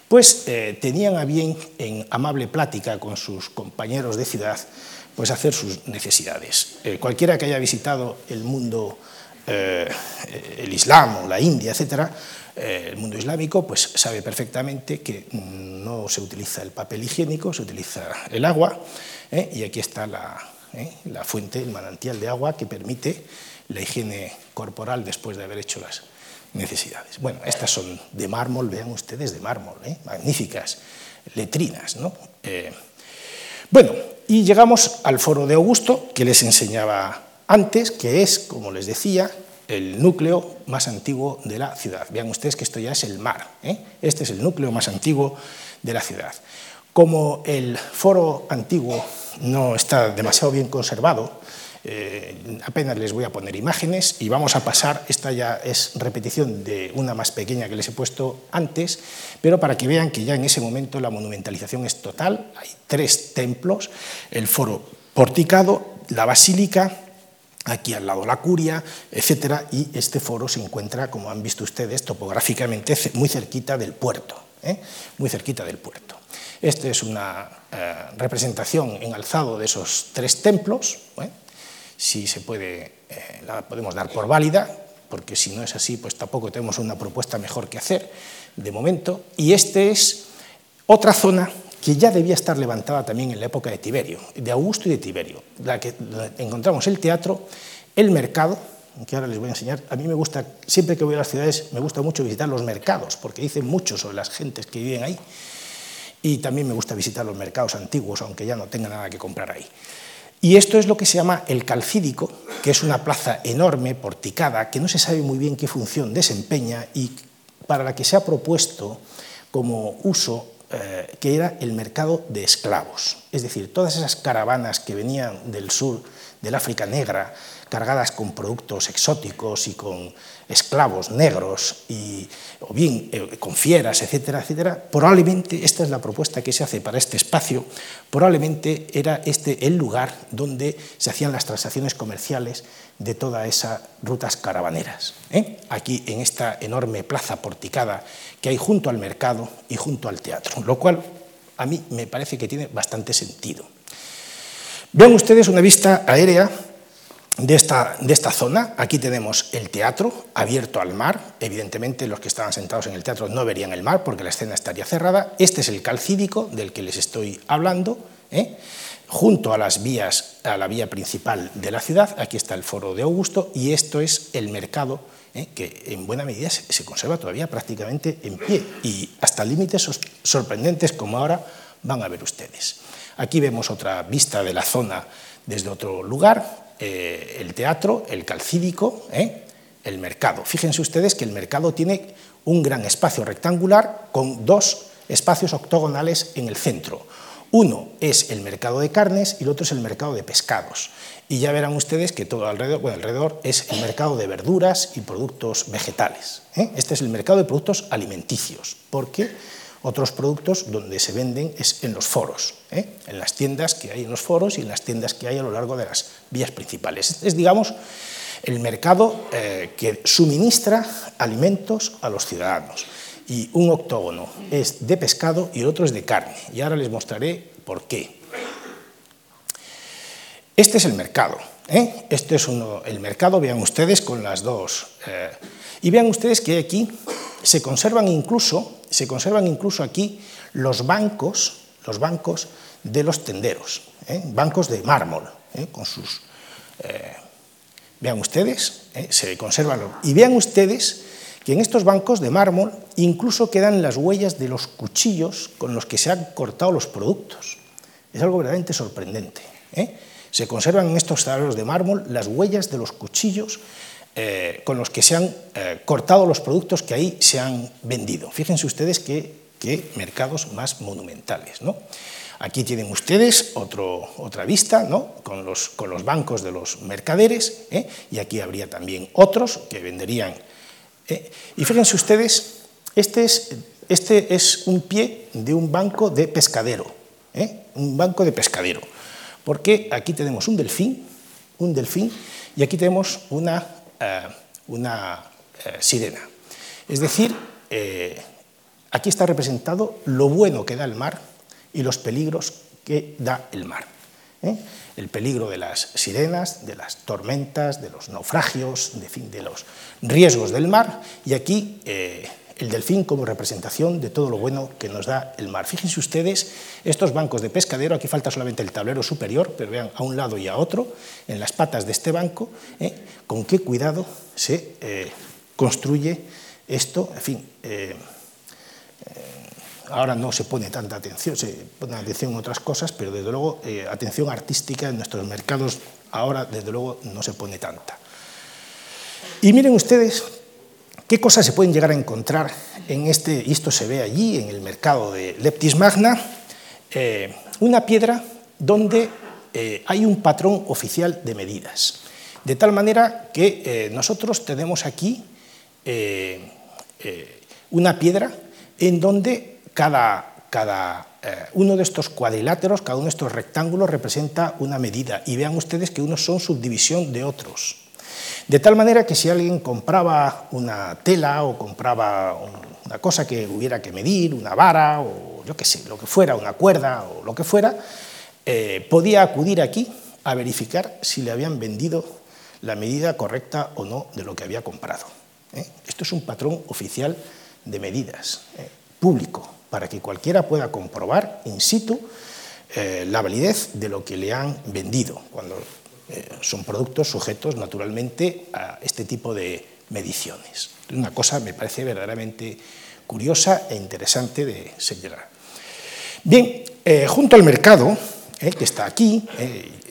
pues eh, tenían a bien en amable plática con sus compañeros de ciudad, pues hacer sus necesidades. cualquiera que haya visitado el mundo, el Islam o la India, etcétera, eh, el mundo islámico pues sabe perfectamente que no se utiliza el papel higiénico, se utiliza el agua, ¿eh? y aquí está la, ¿eh? la, fuente, el manantial de agua que permite la higiene corporal después de haber hecho las necesidades. Bueno, estas son de mármol, vean ustedes, de mármol, magníficas letrinas. ¿no? bueno, y llegamos al foro de Augusto, que les enseñaba antes, que es, como les decía, el núcleo más antiguo de la ciudad. Vean ustedes que esto ya es el mar. ¿eh? Este es el núcleo más antiguo de la ciudad. Como el foro antiguo no está demasiado bien conservado, eh, apenas les voy a poner imágenes y vamos a pasar, esta ya es repetición de una más pequeña que les he puesto antes, pero para que vean que ya en ese momento la monumentalización es total, hay tres templos, el foro porticado, la basílica aquí al lado la curia, etcétera, y este foro se encuentra, como han visto ustedes, topográficamente muy cerquita del puerto, ¿eh? muy cerquita del puerto. Esta es una eh, representación en alzado de esos tres templos, ¿eh? si se puede, la podemos dar por válida, porque si no es así, pues tampoco tenemos una propuesta mejor que hacer de momento, y esta es otra zona que ya debía estar levantada también en la época de Tiberio, de Augusto y de Tiberio, la que encontramos el teatro, el mercado, que ahora les voy a enseñar. A mí me gusta, siempre que voy a las ciudades, me gusta mucho visitar los mercados, porque dicen mucho sobre las gentes que viven ahí. Y también me gusta visitar los mercados antiguos, aunque ya no tenga nada que comprar ahí. Y esto es lo que se llama el Calcídico, que es una plaza enorme, porticada, que no se sabe muy bien qué función desempeña y para la que se ha propuesto como uso eh, que era el mercado de esclavos. Es decir, todas esas caravanas que venían del sur del África Negra, cargadas con productos exóticos y con esclavos negros, y, o bien eh, con fieras, etcétera, etcétera, probablemente, esta es la propuesta que se hace para este espacio, probablemente era este el lugar donde se hacían las transacciones comerciales de todas esas rutas caravaneras. ¿eh? Aquí, en esta enorme plaza porticada que hay junto al mercado y junto al teatro, lo cual a mí me parece que tiene bastante sentido. Vean ustedes una vista aérea de esta, de esta, zona. Aquí tenemos el teatro abierto al mar. Evidentemente los que estaban sentados en el teatro no verían el mar porque la escena estaría cerrada. Este es el calcídico del que les estoy hablando. ¿eh? junto a las vías, a la vía principal de la ciudad, aquí está el foro de Augusto, y esto es el mercado, ¿eh? que en buena medida se, conserva todavía prácticamente en pie, y hasta límites sorprendentes como ahora van a ver ustedes. Aquí vemos otra vista de la zona desde otro lugar, eh, el teatro, el calcídico, ¿eh? el mercado. Fíjense ustedes que el mercado tiene un gran espacio rectangular con dos espacios octogonales en el centro uno es el mercado de carnes y el otro es el mercado de pescados. Y ya verán ustedes que todo alrededor, es el mercado de verduras y productos vegetales. ¿eh? Este es el mercado de productos alimenticios, porque otros productos donde se venden es en los foros, ¿eh? en las tiendas que hay en los foros y en las tiendas que hay a lo largo de las vías principales. Este es, digamos, el mercado eh, que suministra alimentos a los ciudadanos y un octógono es de pescado y el otro es de carne. Y ahora les mostraré por qué. Este es el mercado. ¿eh? Este es uno, el mercado, vean ustedes con las dos. Y vean ustedes que aquí se conservan incluso, se conservan incluso aquí los bancos, los bancos de los tenderos, ¿eh? bancos de mármol, con sus. vean ustedes, se conservan. Y vean ustedes que en estos bancos de mármol incluso quedan las huellas de los cuchillos con los que se han cortado los productos. Es algo verdaderamente sorprendente. ¿eh? Se conservan en estos tableros de mármol las huellas de los cuchillos eh, con los que se han eh, cortado los productos que ahí se han vendido. Fíjense ustedes qué, mercados más monumentales. Aquí tienen ustedes otra vista con, los, con, los, bancos de los mercaderes y aquí habría también otros que venderían eh, y fíjense ustedes, este es, este es, un pie de un banco de pescadero, ¿eh? un banco de pescadero, porque aquí tenemos un delfín, un delfín, y aquí tenemos una, eh, una sirena. Es decir, aquí está representado lo bueno que da el mar y los peligros que da el mar. ¿eh? el peligro de las sirenas, de las tormentas, de los naufragios, de, de los riesgos del mar, y aquí eh, el delfín como representación de todo lo bueno que nos da el mar. Fíjense ustedes, estos bancos de pescadero, aquí falta solamente el tablero superior, pero vean a un lado y a otro, en las patas de este banco, ¿eh? con qué cuidado se construye esto, en fin ahora no se pone tanta atención, se pone atención en otras cosas, pero desde luego eh, atención artística en nuestros mercados ahora desde luego no se pone tanta. Y miren ustedes qué cosas se pueden llegar a encontrar en este, y esto se ve allí en el mercado de Leptis Magna, eh, una piedra donde eh, hay un patrón oficial de medidas. De tal manera que nosotros tenemos aquí una piedra en donde cada, eh, uno de estos cuadriláteros, cada uno de estos rectángulos representa una medida y vean ustedes que unos son subdivisión de otros. De tal manera que si alguien compraba una tela o compraba una cosa que hubiera que medir, una vara o yo qué sé, lo que fuera, una cuerda o lo que fuera, eh, podía acudir aquí a verificar si le habían vendido la medida correcta o no de lo que había comprado. ¿eh? Esto es un patrón oficial de medidas, público, para que cualquiera pueda comprobar in situ eh, la validez de lo que le han vendido, cuando eh, son productos sujetos naturalmente a este tipo de mediciones. Una cosa me parece verdaderamente curiosa e interesante de señalar. Bien, eh, junto al mercado, que está aquí,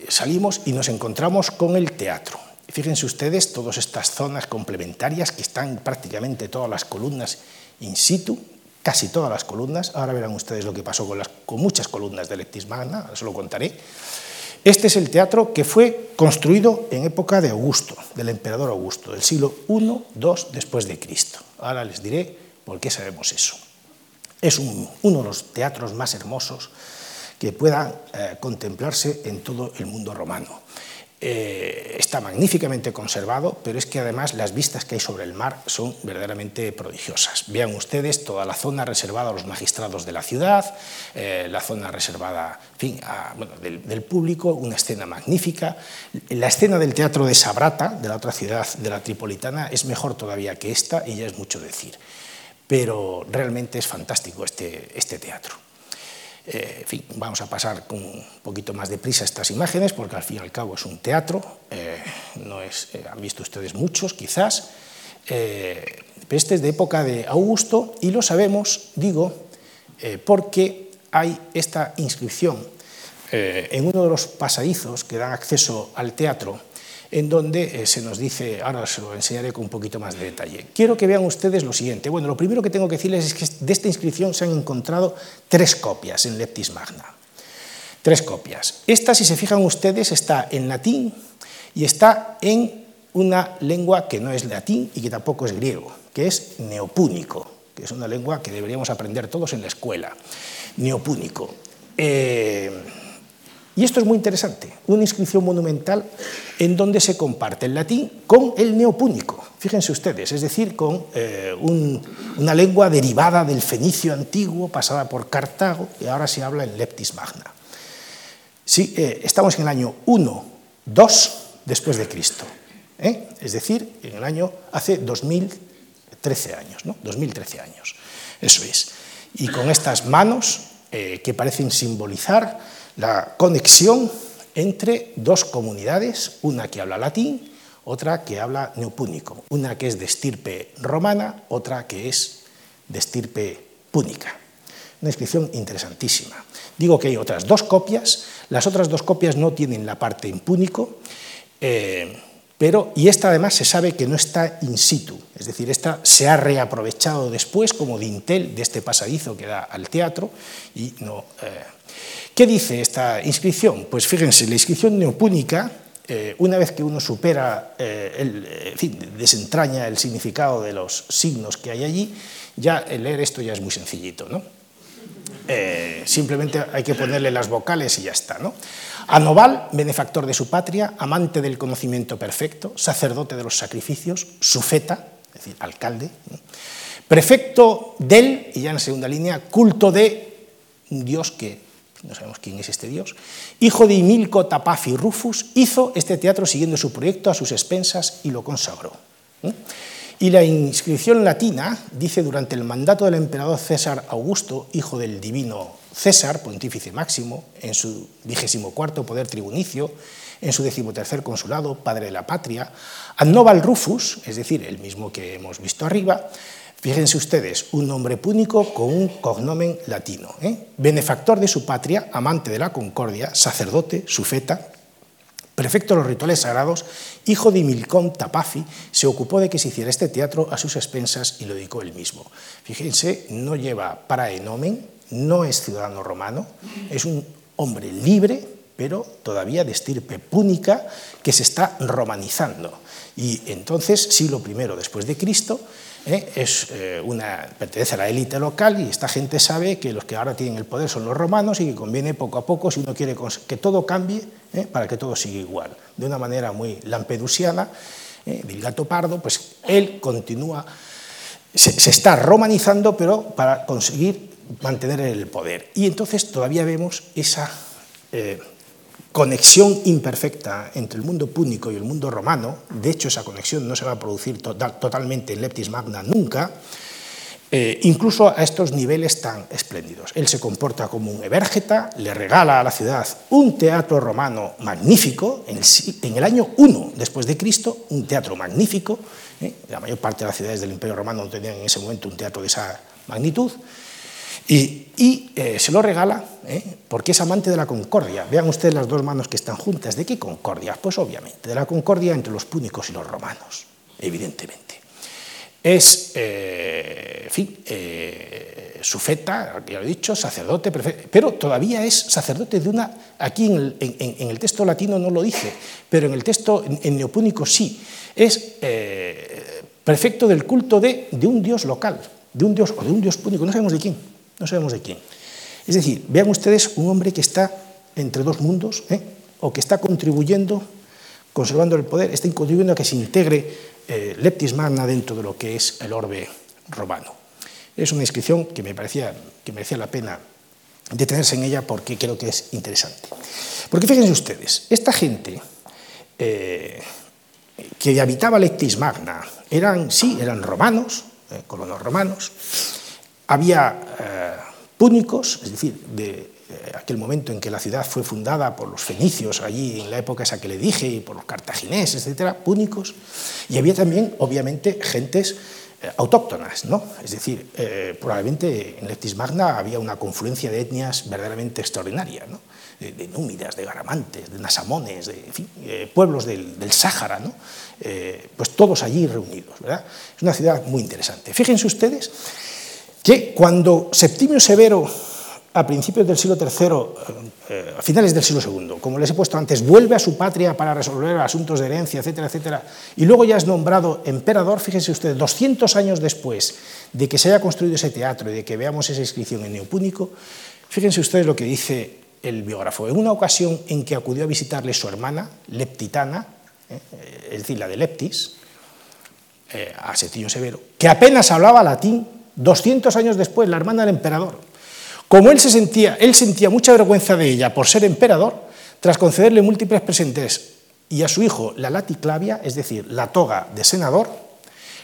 salimos y nos encontramos con el teatro. Fíjense ustedes todas estas zonas complementarias que están prácticamente todas las columnas in situ, casi todas las columnas. Ahora verán ustedes lo que pasó con, las, con muchas columnas de Lectis Magna, se lo contaré. Este es el teatro que fue construido en época de Augusto, del emperador Augusto, del siglo I, II después de Cristo. Ahora les diré por qué sabemos eso. Es uno de los teatros más hermosos que puedan eh, contemplarse en todo el mundo romano. Eh, está magníficamente conservado, pero es que además las vistas que hay sobre el mar son verdaderamente prodigiosas. Vean ustedes toda la zona reservada a los magistrados de la ciudad, eh, la zona reservada fin, del, público, una escena magnífica. La escena del teatro de Sabrata, de la otra ciudad de la Tripolitana, es mejor todavía que esta y ya es mucho decir. Pero realmente es fantástico este, este teatro. Eh, en fin, vamos a pasar con un poquito más de prisa estas imágenes, porque al fin y al cabo es un teatro, eh, no es, eh, han visto ustedes muchos quizás, pero este es de época de Augusto y lo sabemos, digo, porque hay esta inscripción en uno de los pasadizos que dan acceso al teatro, en donde eh, se nos dice, ahora se lo enseñaré con un poquito más de detalle. Quiero que vean ustedes lo siguiente. Bueno, lo primero que tengo que decirles es que de esta inscripción se han encontrado tres copias en Leptis Magna. Tres copias. Esta, si se fijan ustedes, está en latín y está en una lengua que no es latín y que tampoco es griego, que es neopúnico, que es una lengua que deberíamos aprender todos en la escuela. Neopúnico. Eh, y esto es muy interesante, una inscripción monumental en donde se comparte el latín con el neopúnico, fíjense ustedes, es decir, con eh, una lengua derivada del fenicio antiguo, pasada por Cartago, y ahora se habla en Leptis Magna. Sí, eh, estamos en el año 1, 2 después de Cristo, ¿eh? es decir, en el año hace 2013 años, ¿no? 2013 años, eso es. Y con estas manos que parecen simbolizar la conexión entre dos comunidades, una que habla latín, otra que habla neopúnico, una que es de estirpe romana, otra que es de estirpe púnica. Una inscripción interesantísima. Digo que hay otras dos copias, las otras dos copias no tienen la parte en púnico, eh, pero, y esta además se sabe que no está in situ, es decir, esta se ha reaprovechado después como dintel de este pasadizo que da al teatro y no... Eh, ¿Qué dice esta inscripción? Pues fíjense, la inscripción neopúnica, eh, una vez que uno supera, eh, el, en fin, desentraña el significado de los signos que hay allí, ya el leer esto ya es muy sencillito, ¿no? Eh, simplemente hay que ponerle las vocales y ya está. ¿no? Anoval, benefactor de su patria, amante del conocimiento perfecto, sacerdote de los sacrificios, sufeta, es decir, alcalde, prefecto del, y ya en segunda línea, culto de un dios que no sabemos quién es este dios, hijo de Imilco Tapafi Rufus, hizo este teatro siguiendo su proyecto a sus expensas y lo consagró. Y la inscripción latina dice durante el mandato del emperador César Augusto, hijo del divino César, pontífice máximo, en su vigésimo cuarto poder tribunicio, en su decimotercer consulado, padre de la patria, Annoval Rufus, es decir, el mismo que hemos visto arriba, Fíjense ustedes, un nombre púnico con un cognomen latino. ¿eh? Benefactor de su patria, amante de la concordia, sacerdote, sufeta, prefecto de los rituales sagrados, hijo de Milcón Tapafi, se ocupó de que se hiciera este teatro a sus expensas y lo dedicó él mismo. Fíjense, no lleva paraenomen, no es ciudadano romano, es un hombre libre, pero todavía de estirpe púnica que se está romanizando. Y entonces, siglo I después de Cristo, ¿eh? eh, pertenece a la élite local y esta gente sabe que los que ahora tienen el poder son los romanos y que conviene poco a poco, si uno quiere que todo cambie, ¿eh? para que todo siga igual. De una manera muy lampedusiana, del gato pardo, pues él continúa, se está romanizando, pero para conseguir mantener el poder. Y entonces todavía vemos esa conexión imperfecta entre el mundo púnico y el mundo romano, de hecho esa conexión no se va a producir totalmente en Leptis Magna nunca, eh, incluso a estos niveles tan espléndidos. Él se comporta como un evérgeta, le regala a la ciudad un teatro romano magnífico, en el, año 1 después de Cristo, un teatro magnífico, ¿eh? la mayor parte de las ciudades del Imperio Romano no tenían en ese momento un teatro de esa magnitud, y, eh, se lo regala ¿eh? porque es amante de la concordia. Vean ustedes las dos manos que están juntas. ¿De qué concordia? Pues obviamente, de la concordia entre los púnicos y los romanos, evidentemente. Es, eh, en fin, sufeta, ya lo he dicho, sacerdote, pero todavía es sacerdote de una, aquí en el, texto latino no lo dice, pero en el texto en neopúnico sí, es prefecto del culto de, de un dios local, de un dios o de un dios púnico, no sabemos de quién no sabemos de quién. Es decir, vean ustedes un hombre que está entre dos mundos, ¿eh? o que está contribuyendo conservando el poder, está contribuyendo a que se integre eh, Leptis Magna dentro de lo que es el orbe romano. Es una inscripción que me parecía que merecía la pena detenerse en ella porque creo que es interesante. Porque fíjense ustedes, esta gente eh, que habitaba Leptis Magna eran, sí, eran romanos, eh, colonos romanos, había púnicos, es decir, de eh, aquel momento en que la ciudad fue fundada por los fenicios, allí en la época esa que le dije, y por los cartagineses, etcétera, púnicos, y había también, obviamente, gentes eh, autóctonas, ¿no? Es decir, probablemente en Lectis Magna había una confluencia de etnias verdaderamente extraordinaria, de, númidas, de garamantes, de nasamones, de pueblos del, del Sáhara, ¿no? pues todos allí reunidos. ¿verdad? Es una ciudad muy interesante. Fíjense ustedes que cuando Septimio Severo, a principios del siglo III, eh, a finales del siglo II, como les he puesto antes, vuelve a su patria para resolver asuntos de herencia, etcétera, etcétera, y luego ya es nombrado emperador, fíjense ustedes, 200 años después de que se haya construido ese teatro y de que veamos esa inscripción en Neopúnico, fíjense ustedes lo que dice el biógrafo. En una ocasión en que acudió a visitarle su hermana, Leptitana, eh, es decir, la de Leptis, eh, a Septimio Severo, que apenas hablaba latín, 200 años después, la hermana del emperador. Como él, se sentía, él sentía mucha vergüenza de ella por ser emperador, tras concederle múltiples presentes y a su hijo la laticlavia, es decir, la toga de senador,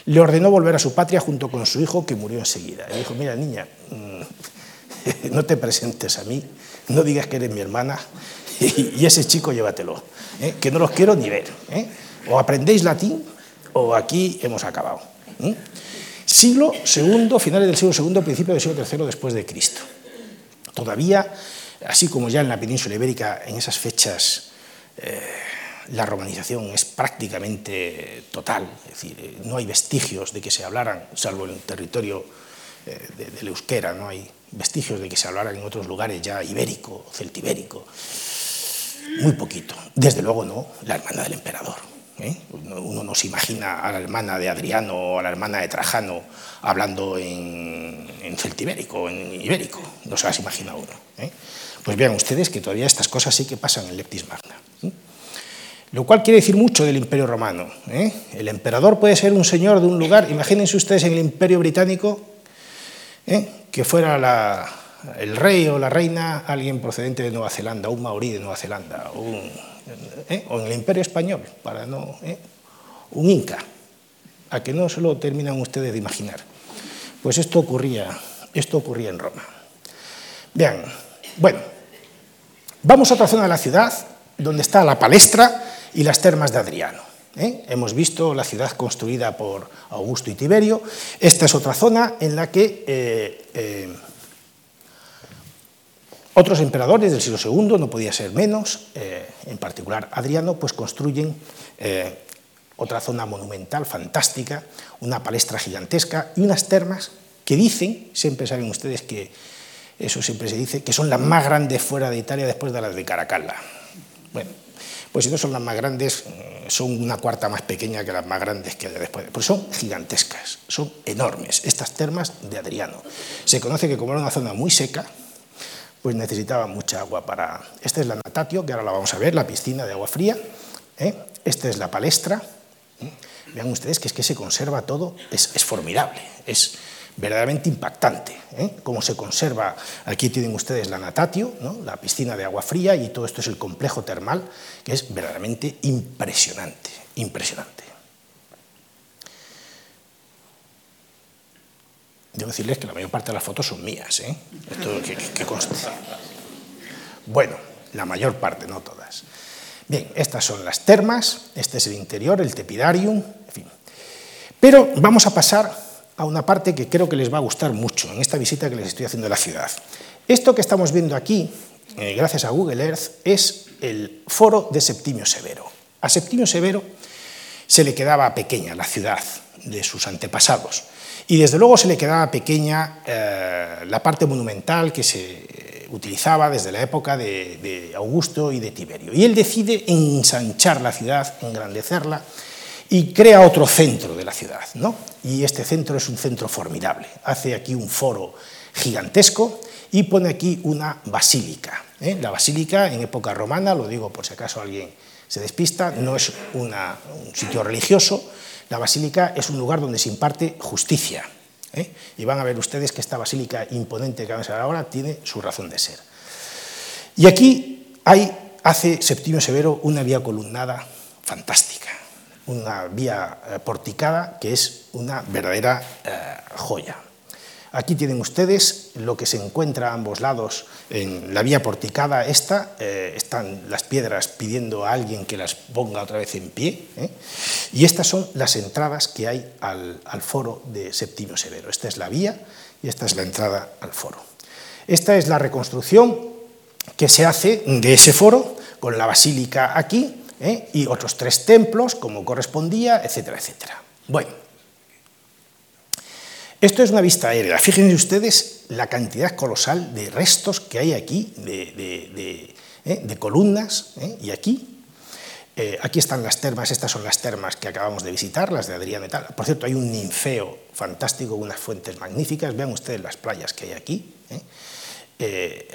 le ordenó volver a su patria junto con su hijo, que murió enseguida. Le dijo, mira niña, mm, [LAUGHS] no te presentes a mí, no digas que eres mi hermana, [LAUGHS] y ese chico llévatelo, ¿eh? que no los quiero ni ver. ¿eh? O aprendéis latín o aquí hemos acabado. ¿eh? Siglo II, finales del siglo II, principio del siglo III después de Cristo. Todavía, así como ya en la península ibérica, en esas fechas, eh, la romanización es prácticamente total, es decir, eh, no hay vestigios de que se hablaran, salvo en el territorio eh, del euskera, no hay vestigios de que se hablaran en otros lugares ya ibérico, celtibérico, muy poquito. Desde luego no la hermana del emperador. ¿Eh? Uno no se imagina a la hermana de Adriano o a la hermana de Trajano hablando en, en celtibérico, en ibérico, no se las imagina uno. ¿eh? Pues vean ustedes que todavía estas cosas sí que pasan en Leptis Magna. ¿eh? Lo cual quiere decir mucho del Imperio Romano. El emperador puede ser un señor de un lugar, imagínense ustedes en el Imperio Británico, que fuera el rey o la reina alguien procedente de Nueva Zelanda, un maorí de Nueva Zelanda, un ¿eh? o en el imperio español, para no, ¿eh? un inca, a que no se lo terminan ustedes de imaginar. Pues esto ocurría, esto ocurría en Roma. Vean, bueno, vamos a otra zona de la ciudad donde está la palestra y las termas de Adriano. ¿eh? Hemos visto la ciudad construida por Augusto y Tiberio. Esta es otra zona en la que otros emperadores del siglo II, no podía ser menos, eh, en particular Adriano, pues construyen eh, otra zona monumental, fantástica, una palestra gigantesca y unas termas que dicen, siempre saben ustedes que eso siempre se dice, que son las más grandes fuera de Italia después de las de Caracalla. Bueno, pues si no son las más grandes, eh, son una cuarta más pequeña que las más grandes que hay después. Pues son gigantescas, son enormes, estas termas de Adriano. Se conoce que como era una zona muy seca, pues necesitaba mucha agua para... Esta es la natatio, que ahora la vamos a ver, la piscina de agua fría. ¿eh? Esta es la palestra. ¿eh? Vean ustedes que es que se conserva todo, es, formidable, es verdaderamente impactante. ¿eh? Cómo se conserva, aquí tienen ustedes la natatio, la piscina de agua fría, y todo esto es el complejo termal, que es verdaderamente impresionante, impresionante. Debo decirles que la mayor parte de las fotos son mías, ¿eh? Esto que, conste. Bueno, la mayor parte, no todas. Bien, estas son las termas, este es el interior, el tepidarium, en fin. Pero vamos a pasar a una parte que creo que les va a gustar mucho en esta visita que les estoy haciendo a la ciudad. Esto que estamos viendo aquí, eh, gracias a Google Earth, es el foro de Septimio Severo. A Septimio Severo se le quedaba pequeña la ciudad de sus antepasados. Y desde luego se le quedaba pequeña eh, la parte monumental que se utilizaba desde la época de, Augusto y de Tiberio. Y él decide ensanchar la ciudad, engrandecerla, y crea otro centro de la ciudad. ¿no? Y este centro es un centro formidable. Hace aquí un foro gigantesco y pone aquí una basílica. ¿eh? La basílica en época romana, lo digo por si acaso alguien se despista, no es un sitio religioso, la basílica es un lugar donde se imparte justicia. ¿eh? Y van a ver ustedes que esta basílica imponente que vamos a ver ahora tiene su razón de ser. Y aquí hay, hace Septimio Severo una vía columnada fantástica, una vía eh, porticada que es una verdadera eh, joya. Aquí tienen ustedes lo que se encuentra a ambos lados en la vía porticada esta, eh, están las piedras pidiendo a alguien que las ponga otra vez en pie, ¿eh? y estas son las entradas que hay al, foro de Septimio Severo. Esta es la vía y esta es la entrada al foro. Esta es la reconstrucción que se hace de ese foro, con la basílica aquí, ¿eh? y otros tres templos, como correspondía, etcétera, etcétera. Bueno, esto es una vista aérea. Fíjense ustedes la cantidad colosal de restos que hay aquí, de, eh, columnas, eh, y aquí. Eh, aquí están las termas, estas son las termas que acabamos de visitar, las de Adrián Metal. Por cierto, hay un ninfeo fantástico, unas fuentes magníficas. Vean ustedes las playas que hay aquí.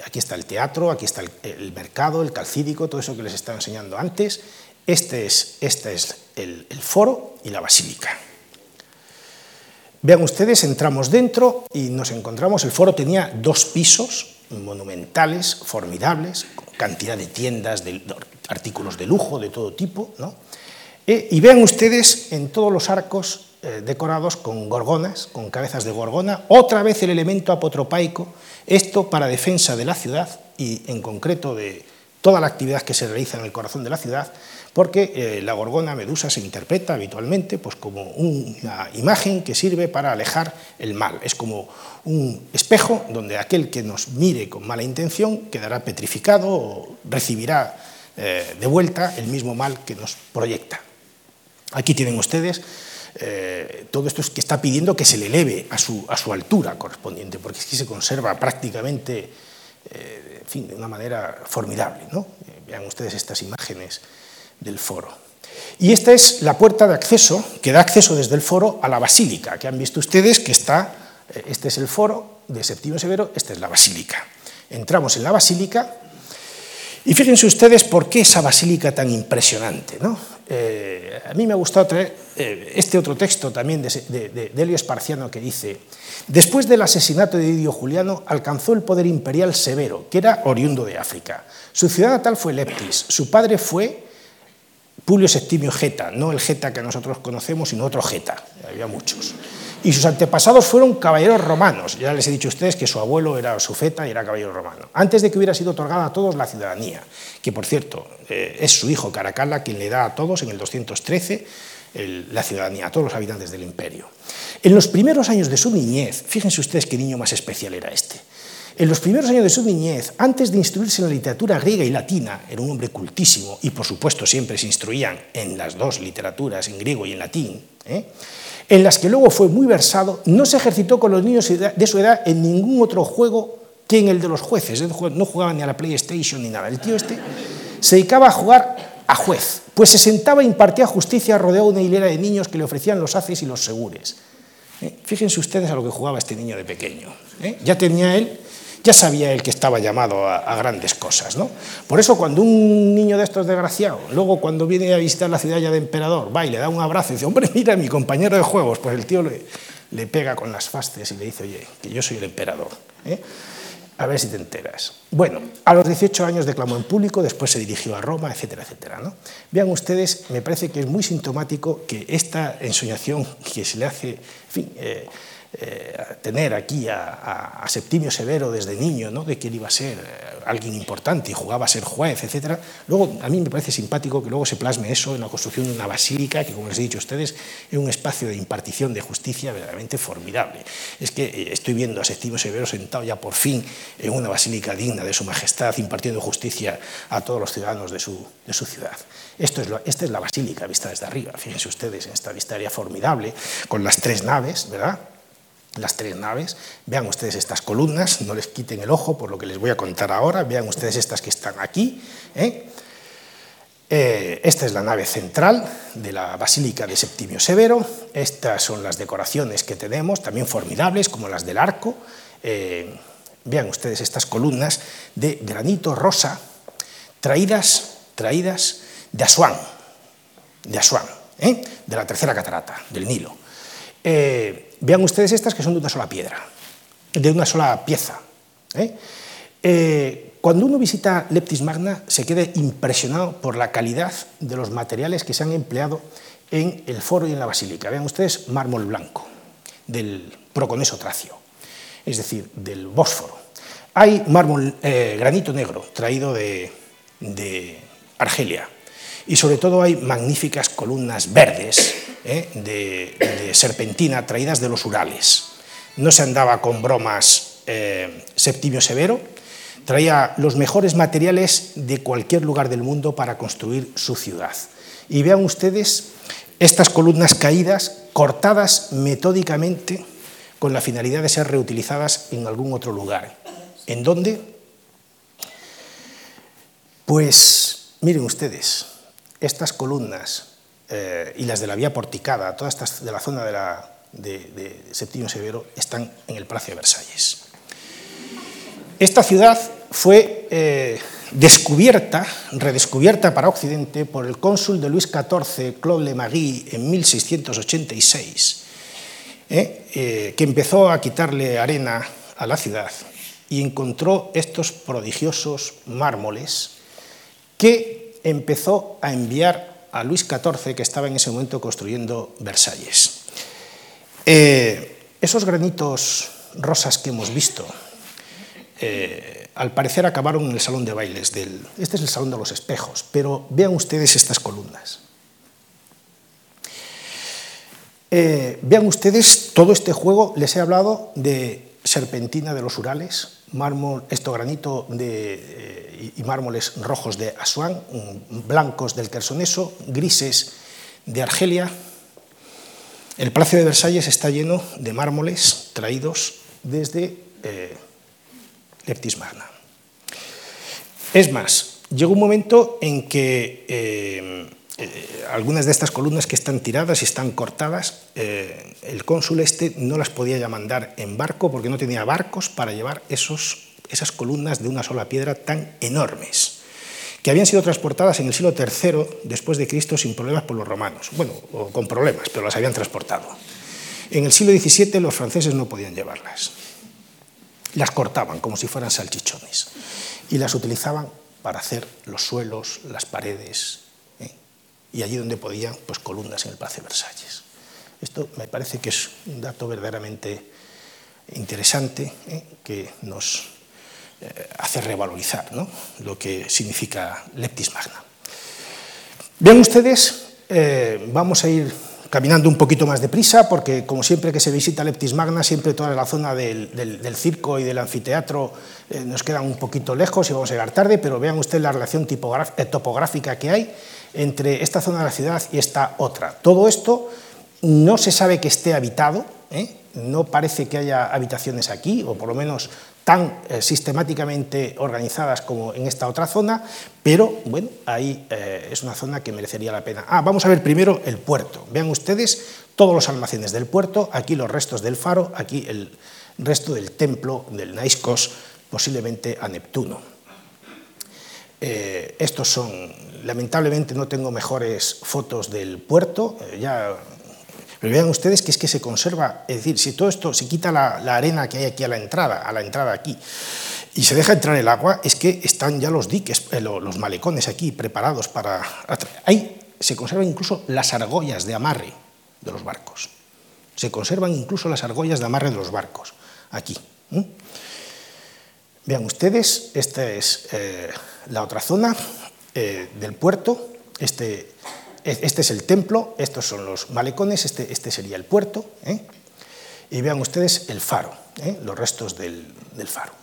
aquí está el teatro, aquí está el, mercado, el calcídico, todo eso que les estaba enseñando antes. Este es, este es el foro y la basílica. Vean ustedes, entramos dentro y nos encontramos, el foro tenía dos pisos monumentales, formidables, cantidad de tiendas, de artículos de lujo de todo tipo, eh, y vean ustedes en todos los arcos eh, decorados con gorgonas, con cabezas de gorgona, otra vez el elemento apotropaico, esto para defensa de la ciudad y en concreto de toda la actividad que se realiza en el corazón de la ciudad, porque eh, la gorgona medusa se interpreta habitualmente pues, como una imagen que sirve para alejar el mal. Es como un espejo donde aquel que nos mire con mala intención quedará petrificado o recibirá eh, de vuelta el mismo mal que nos proyecta. Aquí tienen ustedes eh, todo esto es que está pidiendo que se le eleve a su, altura correspondiente, porque es que se conserva prácticamente en fin, de una manera formidable. ¿no? vean ustedes estas imágenes del foro. Y esta es la puerta de acceso, que da acceso desde el foro a la basílica, que han visto ustedes que está, eh, este es el foro de Septimio Severo, esta es la basílica. Entramos en la basílica y fíjense ustedes por qué esa basílica tan impresionante. ¿no? Eh, a mí me ha gustado traer eh, este otro texto también de, de, de, Helio Esparciano que dice, después del asesinato de Didio Juliano alcanzó el poder imperial Severo, que era oriundo de África. Su ciudad natal fue Leptis, su padre fue Publio Septimio Geta, no el Geta que nosotros conocemos, sino otro Geta, había muchos. Y sus antepasados fueron caballeros romanos. Ya les he dicho a ustedes que su abuelo era sufeta y era caballero romano. Antes de que hubiera sido otorgada a todos la ciudadanía, que por cierto eh, es su hijo Caracalla quien le da a todos en el 213 la ciudadanía, a todos los habitantes del imperio. En los primeros años de su niñez, fíjense ustedes qué niño más especial era este. En los primeros años de su niñez, antes de instruirse en la literatura griega y latina, era un hombre cultísimo y por supuesto siempre se instruían en las dos literaturas, en griego y en latín, ¿eh? en las que luego fue muy versado, no se ejercitó con los niños de su edad en ningún otro juego que en el de los jueces, no jugaba ni a la PlayStation ni nada. El tío este se dedicaba a jugar a juez, pues se sentaba e impartía justicia rodeado de una hilera de niños que le ofrecían los haces y los segures. ¿Eh? Fíjense ustedes a lo que jugaba este niño de pequeño. ¿eh? Ya tenía él ya sabía él que estaba llamado a, grandes cosas. ¿no? Por eso cuando un niño de estos desgraciado, luego cuando viene a visitar la ciudad ya de emperador, va y le da un abrazo y dice, hombre, mira, mi compañero de juegos, pues el tío le, pega con las fastes y le dice, oye, que yo soy el emperador. ¿eh? A ver si te enteras. Bueno, a los 18 años declamó en público, después se dirigió a Roma, etcétera, etcétera. Vean ustedes, me parece que es muy sintomático que esta ensoñación que se le hace, eh, eh, tener aquí a, Septimio Severo desde niño, ¿no? de que él iba a ser eh, alguien importante y jugaba a ser juez, etc. Luego, a mí me parece simpático que luego se plasme eso en la construcción de una basílica, que como les he dicho a ustedes, es un espacio de impartición de justicia verdaderamente formidable. Es que eh, estoy viendo a Septimio Severo sentado ya por fin en una basílica digna de su majestad, impartiendo justicia a todos los ciudadanos de su, de su ciudad. Esto es esta es la basílica vista desde arriba, fíjense ustedes en esta vista formidable, con las tres naves, ¿verdad? Las tres naves. Vean ustedes estas columnas, no les quiten el ojo por lo que les voy a contar ahora. Vean ustedes estas que están aquí. ¿eh? Eh, esta es la nave central de la Basílica de Septimio Severo. Estas son las decoraciones que tenemos, también formidables, como las del arco. Eh, vean ustedes estas columnas de granito rosa, traídas, traídas de Asuán, de Asuán, ¿eh? de la tercera catarata, del Nilo. Vean ustedes estas que son de una sola piedra, de una sola pieza. ¿eh? cuando uno visita Leptis Magna se queda impresionado por la calidad de los materiales que se han empleado en el foro y en la basílica. Vean ustedes mármol blanco del proconeso tracio, es decir, del Bósforo. Hay mármol, granito negro traído de, de Argelia, y sobre todo hay magníficas columnas verdes ¿eh? de, serpentina traídas de los Urales. No se andaba con bromas eh, Septimio Severo, traía los mejores materiales de cualquier lugar del mundo para construir su ciudad. Y vean ustedes estas columnas caídas, cortadas metódicamente con la finalidad de ser reutilizadas en algún otro lugar. ¿En dónde? Pues miren ustedes, estas columnas eh, y las de la vía porticada, todas estas de la zona de, la, de, Septimio Severo, están en el Palacio de Versalles. Esta ciudad fue eh, descubierta, redescubierta para Occidente por el cónsul de Luis XIV, Claude Le Magui, en 1686, eh, que empezó a quitarle arena a la ciudad y encontró estos prodigiosos mármoles que empezó a enviar a Luis XIV, que estaba en ese momento construyendo Versalles. Eh, esos granitos rosas que hemos visto, eh, al parecer acabaron en el salón de bailes del... Este es el salón de los espejos, pero vean ustedes estas columnas. Eh, vean ustedes todo este juego, les he hablado de serpentina de los Urales, esto granito de, y mármoles rojos de Asuán, blancos del Quersoneso, grises de Argelia. El Palacio de Versalles está lleno de mármoles traídos desde eh, Leptis Magna. Es más, llegó un momento en que eh, eh, algunas de estas columnas que están tiradas y están cortadas, eh, el cónsul este no las podía ya mandar en barco porque no tenía barcos para llevar esos, esas columnas de una sola piedra tan enormes, que habían sido transportadas en el siglo III después de Cristo sin problemas por los romanos. Bueno, con problemas, pero las habían transportado. En el siglo XVII los franceses no podían llevarlas. Las cortaban como si fueran salchichones y las utilizaban para hacer los suelos, las paredes, y allí donde podían, pues columnas en el Palacio Versalles. Esto me parece que es un dato verdaderamente interesante ¿eh? que nos eh, hace revalorizar lo que significa Leptis Magna. Vean ustedes, eh, vamos a ir caminando un poquito más deprisa, porque como siempre que se visita Leptis Magna, siempre toda la zona del, circo y del anfiteatro nos queda un poquito lejos y vamos a llegar tarde, pero vean ustedes la relación topográfica que hay entre esta zona de la ciudad y esta otra. Todo esto no se sabe que esté habitado, ¿eh? no parece que haya habitaciones aquí, o por lo menos tan eh, sistemáticamente organizadas como en esta otra zona, pero bueno, ahí eh, es una zona que merecería la pena. Ah, vamos a ver primero el puerto. Vean ustedes todos los almacenes del puerto, aquí los restos del faro, aquí el resto del templo del Naiscos, posiblemente a Neptuno. Eh, estos son, lamentablemente no tengo mejores fotos del puerto, eh, ya, pero vean ustedes que es que se conserva, es decir, si todo esto, se quita la, arena que hay aquí a la entrada, a la entrada aquí, y se deja entrar el agua, es que están ya los diques, eh, los malecones aquí preparados para... Ahí se conservan incluso las argollas de amarre de los barcos. Se conservan incluso las argollas de amarre de los barcos, aquí. Vean ustedes, esta es la otra zona eh, del puerto. Este, este, es el templo, estos son los malecones, este, este sería el puerto. ¿eh? Y vean ustedes el faro, ¿eh? los restos del, faro.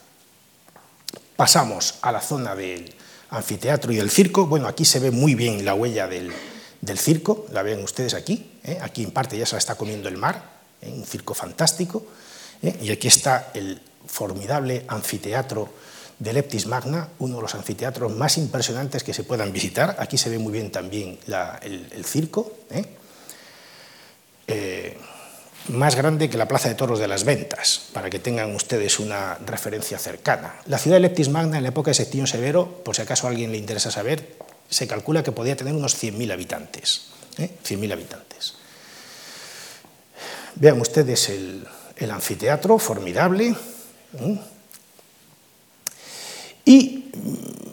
Pasamos a la zona del anfiteatro y del circo. Bueno, aquí se ve muy bien la huella del, del circo, la ven ustedes aquí. Aquí en parte ya se la está comiendo el mar, un circo fantástico. Y aquí está el formidable anfiteatro de Leptis Magna, uno de los anfiteatros más impresionantes que se puedan visitar. Aquí se ve muy bien también el, circo, ¿eh? Eh, más grande que la Plaza de Toros de las Ventas, para que tengan ustedes una referencia cercana. La ciudad de Leptis Magna en la época de Septimio Severo, por si acaso a alguien le interesa saber, Se calcula que podía tener unos 100.000 habitantes. 100.000 habitantes. Vean ustedes el, el anfiteatro, formidable. Y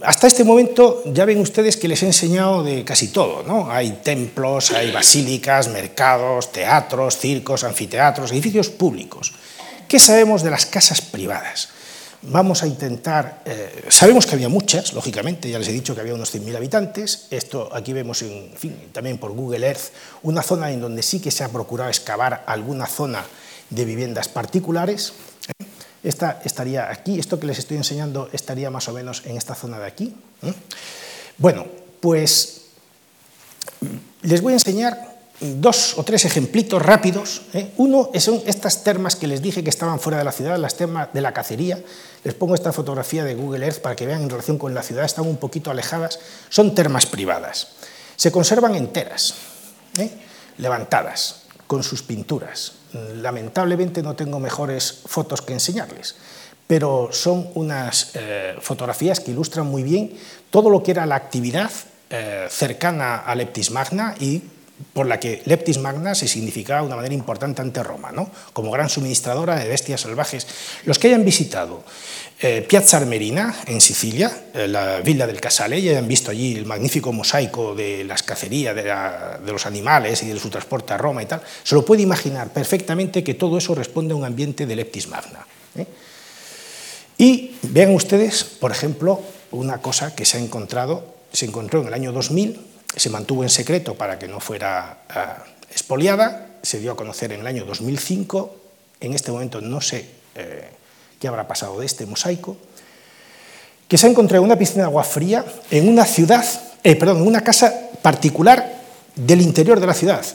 hasta este momento ya ven ustedes que les he enseñado de casi todo, ¿no? Hay templos, hay basílicas, mercados, teatros, circos, anfiteatros, edificios públicos. ¿Qué sabemos de las casas privadas? Vamos a intentar, eh, sabemos que había muchas, lógicamente, ya les he dicho que había unos 100.000 habitantes, esto aquí vemos en, fin, también por Google Earth, una zona en donde sí que se ha procurado excavar alguna zona de viviendas particulares, esta estaría aquí, esto que les estoy enseñando estaría más o menos en esta zona de aquí. ¿eh? Bueno, pues les voy a enseñar dos o tres ejemplitos rápidos. ¿eh? Uno son estas termas que les dije que estaban fuera de la ciudad, las termas de la cacería. Les pongo esta fotografía de Google Earth para que vean en relación con la ciudad, están un poquito alejadas. Son termas privadas. Se conservan enteras, ¿eh? levantadas, con sus pinturas. Lamentablemente no tengo mejores fotos que enseñarles, pero son unas eh, fotografías que ilustran muy bien todo lo que era la actividad eh, cercana a Leptis Magna y por la que Leptis Magna se significaba de una manera importante ante Roma, ¿no? como gran suministradora de bestias salvajes. Los que hayan visitado eh, Piazza Armerina, en Sicilia, eh, la villa del Casale, y hayan visto allí el magnífico mosaico de las cacerías de, los animales y de su transporte a Roma y tal, se lo puede imaginar perfectamente que todo eso responde a un ambiente de Leptis Magna. ¿eh? Y vean ustedes, por ejemplo, una cosa que se ha encontrado, se encontró en el año 2000, se mantuvo en secreto para que no fuera ah, expoliada, se dio a conocer en el año 2005, en este momento no sé qué habrá pasado de este mosaico, que se ha encontrado una piscina de agua fría en una ciudad, eh, perdón, en una casa particular del interior de la ciudad,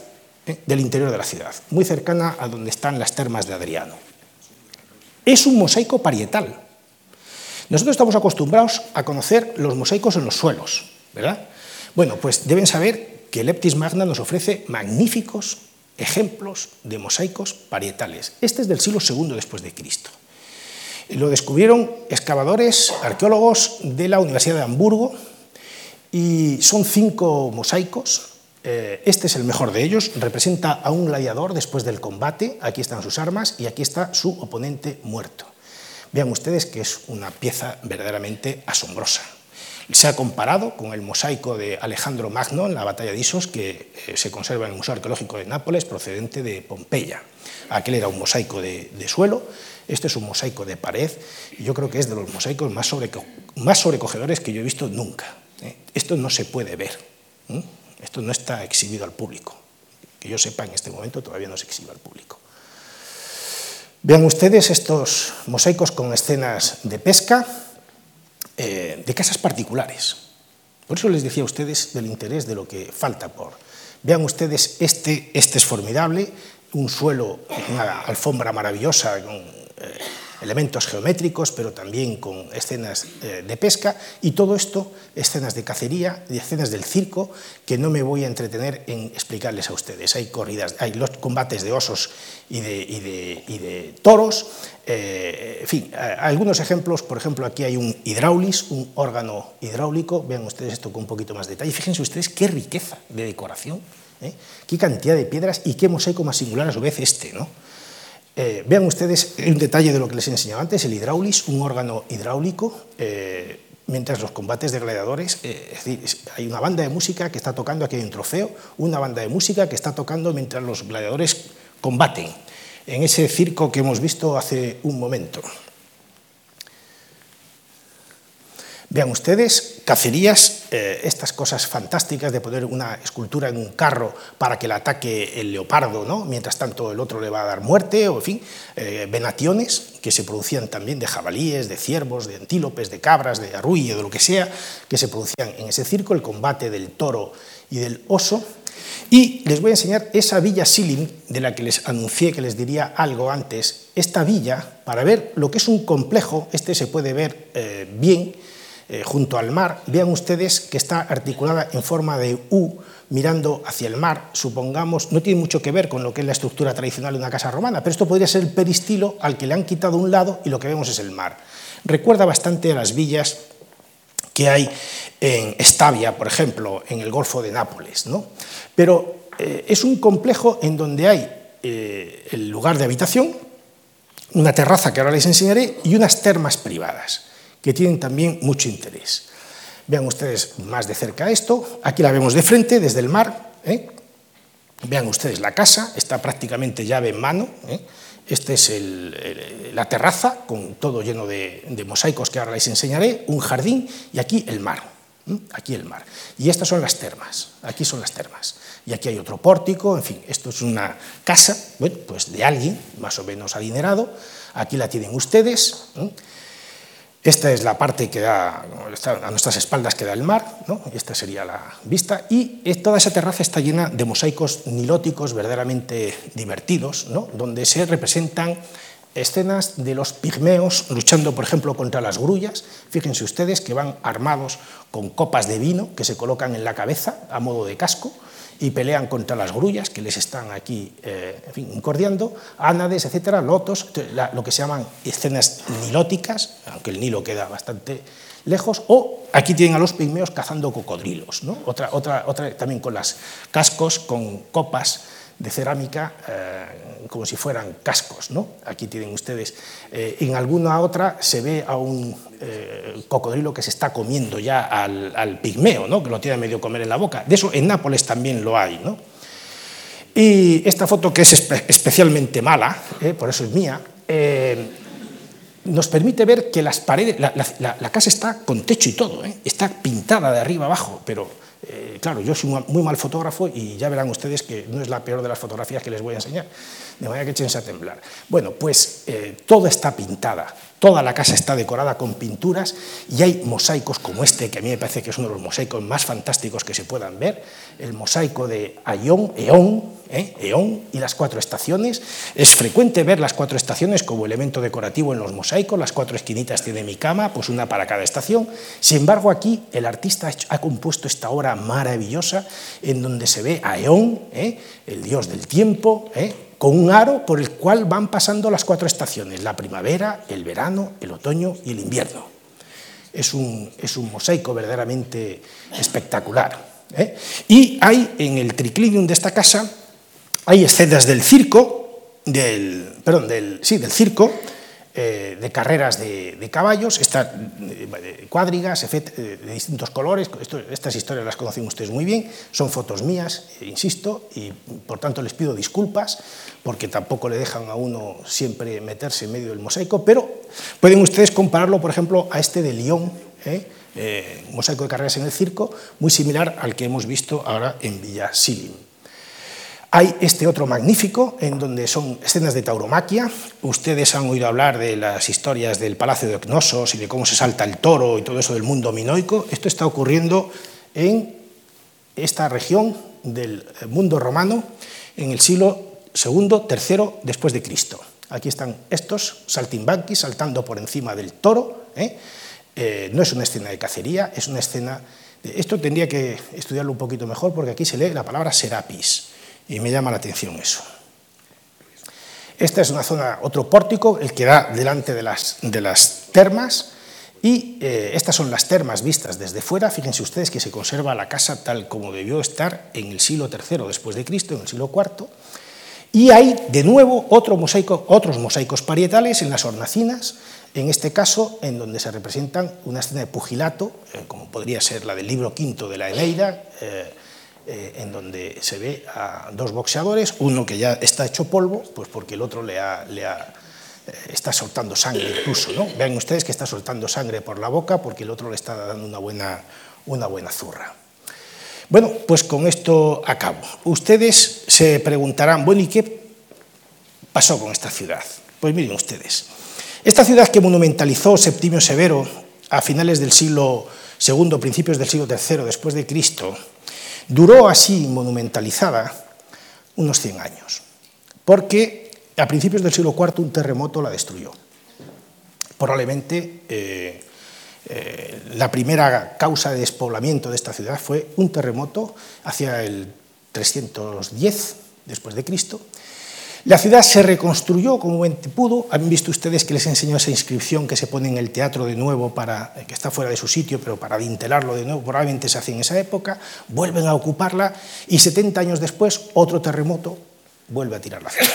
eh, del interior de la ciudad, muy cercana a donde están las termas de Adriano. Es un mosaico parietal. Nosotros estamos acostumbrados a conocer los mosaicos en los suelos, ¿verdad? Bueno, pues deben saber que Leptis Magna nos ofrece magníficos ejemplos de mosaicos parietales. Este es del siglo II después de Cristo. Lo descubrieron excavadores, arqueólogos de la Universidad de Hamburgo y son cinco mosaicos. Eh, este es el mejor de ellos, representa a un gladiador después del combate, aquí están sus armas y aquí está su oponente muerto. Vean ustedes que es una pieza verdaderamente asombrosa. Se ha comparado con el mosaico de Alejandro Magno en la batalla de Isos, que eh, se conserva en el Museo Arqueológico de Nápoles, procedente de Pompeya. Aquel era un mosaico de suelo este es un mosaico de pared y yo creo que es de los mosaicos más, sobrecogedores que yo he visto nunca. ¿eh? Esto no se puede ver, esto no está exhibido al público. Que yo sepa, en este momento todavía no se exhibe al público. Vean ustedes estos mosaicos con escenas de pesca eh, de casas particulares. Por eso les decía a ustedes del interés de lo que falta por. Vean ustedes, este, este es formidable, un suelo, una alfombra maravillosa eh, elementos geométricos, pero también con escenas eh, de pesca, y todo esto, escenas de cacería y escenas del circo, que no me voy a entretener en explicarles a ustedes. Hay corridas, hay los combates de osos y de, toros, eh, en fin, algunos ejemplos, por ejemplo, aquí hay un hidráulis, un órgano hidráulico, vean ustedes esto con un poquito más de detalle, fíjense ustedes qué riqueza de decoración, qué cantidad de piedras y qué mosaico más singular a su vez este, ¿no? Eh, vean ustedes un detalle de lo que les he enseñado antes, el hidráulis, un órgano hidráulico, eh, mientras los combates de gladiadores, eh, es decir, hay una banda de música que está tocando, aquí hay un trofeo, una banda de música que está tocando mientras los gladiadores combaten, en ese circo que hemos visto hace un momento. Vean ustedes, cacerías, eh, estas cosas fantásticas de poner una escultura en un carro para que la ataque el leopardo, ¿no? mientras tanto el otro le va a dar muerte, o en fin, eh, venaciones que se producían también de jabalíes, de ciervos, de antílopes, de cabras, de arrullo, de lo que sea, que se producían en ese circo, el combate del toro y del oso. Y les voy a enseñar esa villa Silim, de la que les anuncié que les diría algo antes. Esta villa, para ver lo que es un complejo, este se puede ver eh, bien, eh, junto al mar, vean ustedes que está articulada en forma de U, mirando hacia el mar, supongamos, no tiene mucho que ver con lo que es la estructura tradicional de una casa romana, pero esto podría ser el peristilo al que le han quitado un lado y lo que vemos es el mar. Recuerda bastante a las villas que hay en Estavia, por ejemplo, en el Golfo de Nápoles. ¿no? Pero eh, es un complejo en donde hay eh, el lugar de habitación, una terraza que ahora les enseñaré y unas termas privadas, que tienen también mucho interés. Vean ustedes más de cerca esto, aquí la vemos de frente, desde el mar. ¿eh? Vean ustedes la casa, está prácticamente llave en mano. Esta es la terraza, con todo lleno de, mosaicos que ahora les enseñaré, un jardín y aquí el mar. Aquí el mar. Y estas son las termas, aquí son las termas. Y aquí hay otro pórtico, en fin, esto es una casa, pues de alguien más o menos adinerado. Aquí la tienen ustedes. Esta es la parte que da, a nuestras espaldas que da el mar, ¿no? esta sería la vista, y toda esa terraza está llena de mosaicos nilóticos verdaderamente divertidos, ¿no? donde se representan escenas de los pigmeos luchando, por ejemplo, contra las grullas. Fíjense ustedes que van armados con copas de vino que se colocan en la cabeza a modo de casco y pelean contra las grullas que les están aquí eh, incordiando, ánades, etcétera, lotos, lo que se llaman escenas nilóticas, aunque el Nilo queda bastante lejos, o aquí tienen a los pigmeos cazando cocodrilos, ¿no? otra, otra, otra también con las cascos, con copas de cerámica eh, como si fueran cascos. ¿no? Aquí tienen ustedes, eh, en alguna otra se ve a un eh, cocodrilo que se está comiendo ya al, pigmeo, ¿no? que lo tiene medio comer en la boca. De eso en Nápoles también lo hay. ¿no? Y esta foto que es especialmente mala, por eso es mía, nos permite ver que las paredes, la, la, casa está con techo y todo, está pintada de arriba abajo, pero eh, claro, yo soy muy mal fotógrafo y ya verán ustedes que no es la peor de las fotografías que les voy a enseñar, de manera que échense a temblar. Bueno, pues eh, todo está pintada, toda la casa está decorada con pinturas y hay mosaicos como este, que a mí me parece que es uno de los mosaicos más fantásticos que se puedan ver, el mosaico de Ayón, Eón, ¿eh? Y las cuatro estaciones. Es frecuente ver las cuatro estaciones como elemento decorativo en los mosaicos, las cuatro esquinitas tiene mi cama, pues una para cada estación. Sin embargo, aquí el artista ha compuesto esta obra maravillosa en donde se ve a Eón, ¿eh? el dios del tiempo, ¿eh? Con un aro por el cual van pasando las cuatro estaciones, la primavera, el verano, el otoño y el invierno. Es un, es un mosaico verdaderamente espectacular. Y hay en el triclinium de esta casa hay escenas del circo, del, perdón, del, sí, del circo, eh, de carreras de, caballos, eh, cuadrigas eh, de distintos colores, estas historias las conocen ustedes muy bien, son fotos mías, insisto, y por tanto les pido disculpas, porque tampoco le dejan a uno siempre meterse en medio del mosaico, pero pueden ustedes compararlo, por ejemplo, a este de Lyon, mosaico de carreras en el circo, muy similar al que hemos visto ahora en Villa Silim. Hay este otro magnífico, en donde son escenas de tauromaquia. Ustedes han oído hablar de las historias del Palacio de Ocnosos y de cómo se salta el toro y todo eso del mundo minoico. Esto está ocurriendo en esta región del mundo romano en el siglo II, III después de Cristo. Aquí están estos saltimbanquis saltando por encima del toro. ¿eh? Eh, no es una escena de cacería, es una escena... Esto tendría que estudiarlo un poquito mejor porque aquí se lee la palabra serapis y me llama la atención eso. Esta es una zona, otro pórtico, el que da delante de las, de las termas, y eh, estas son las termas vistas desde fuera. Fíjense ustedes que se conserva la casa tal como debió estar en el siglo III después de Cristo, en el siglo IV. Y hay de nuevo otro mosaico, otros mosaicos parietales en las hornacinas, en este caso en donde se representan una escena de pugilato, eh, como podría ser la del libro quinto de la Eneida, eh, eh, en donde se ve a dos boxeadores, uno que ya está hecho polvo, pues porque el otro le, eh, está soltando sangre incluso. ¿no? Vean ustedes que está soltando sangre por la boca porque el otro le está dando una buena, una buena zurra. Bueno, pues con esto acabo. Ustedes se preguntarán, bueno, ¿y qué pasó con esta ciudad? Pues miren ustedes, esta ciudad que monumentalizó Septimio Severo a finales del siglo II, principios del siglo III después de Cristo, Duró así monumentalizada unos 100 años, porque a principios del siglo IV un terremoto la destruyó. Probablemente eh, eh, la primera causa de despoblamiento de esta ciudad fue un terremoto hacia el 310 después de Cristo. La ciudad se reconstruyó como buen pudo. Han visto ustedes que les enseñó esa inscripción que se pone en el teatro de nuevo, para, eh, que está fuera de su sitio, pero para dintelarlo de nuevo, probablemente se hace en esa época. Vuelven a ocuparla y 70 años después, otro terremoto vuelve a tirar la ciudad.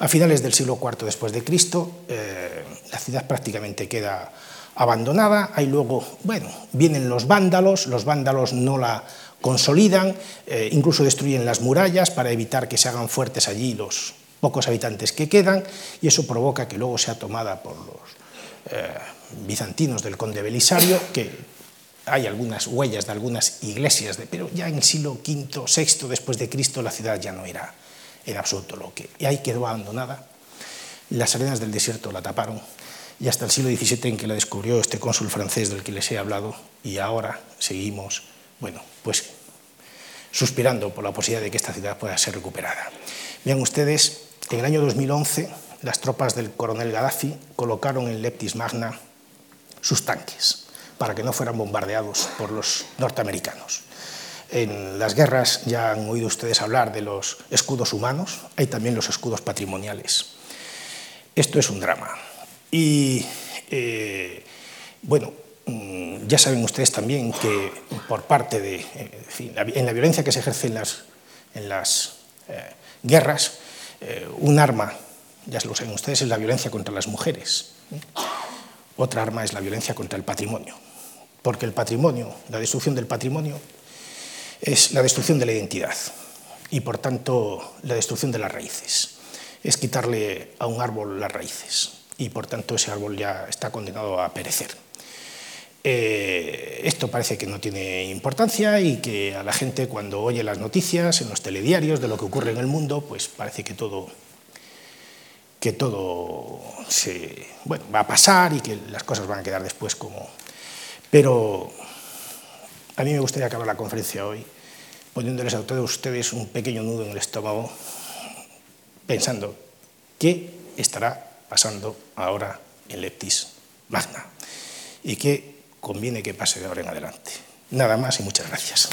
A finales del siglo IV después de Cristo, eh, la ciudad prácticamente queda abandonada. Hay luego, bueno, vienen los vándalos, los vándalos no la consolidan, eh, incluso destruyen las murallas para evitar que se hagan fuertes allí los pocos habitantes que quedan, y eso provoca que luego sea tomada por los eh, bizantinos del conde Belisario, que hay algunas huellas de algunas iglesias, de, pero ya en el siglo V, VI después de Cristo la ciudad ya no era en absoluto lo que... Y ahí quedó abandonada. Las arenas del desierto la taparon y hasta el siglo XVII en que la descubrió este cónsul francés del que les he hablado y ahora seguimos bueno, pues suspirando por la posibilidad de que esta ciudad pueda ser recuperada. Vean ustedes, en el año 2011 las tropas del coronel Gaddafi colocaron en Leptis Magna sus tanques para que no fueran bombardeados por los norteamericanos. En las guerras ya han oído ustedes hablar de los escudos humanos, hay también los escudos patrimoniales. Esto es un drama. Y eh, bueno, ya saben ustedes también que por parte de, en, la, violencia que se ejerce en las, en las eh, guerras, eh, un arma, ya lo saben ustedes, es la violencia contra las mujeres. Otra arma es la violencia contra el patrimonio, porque el patrimonio, la destrucción del patrimonio, es la destrucción de la identidad y por tanto la destrucción de las raíces. Es quitarle a un árbol las raíces y por tanto ese árbol ya está condenado a perecer. Eh, esto parece que no tiene importancia y que a la gente cuando oye las noticias en los telediarios de lo que ocurre en el mundo, pues parece que todo, que todo se, bueno, va a pasar y que las cosas van a quedar después como... Pero a mí me gustaría acabar la conferencia hoy poniéndoles a todos ustedes un pequeño nudo en el estómago pensando qué estará pasando ahora en Leptis Magna y qué conviene que pase de ahora en adelante. Nada más y muchas gracias.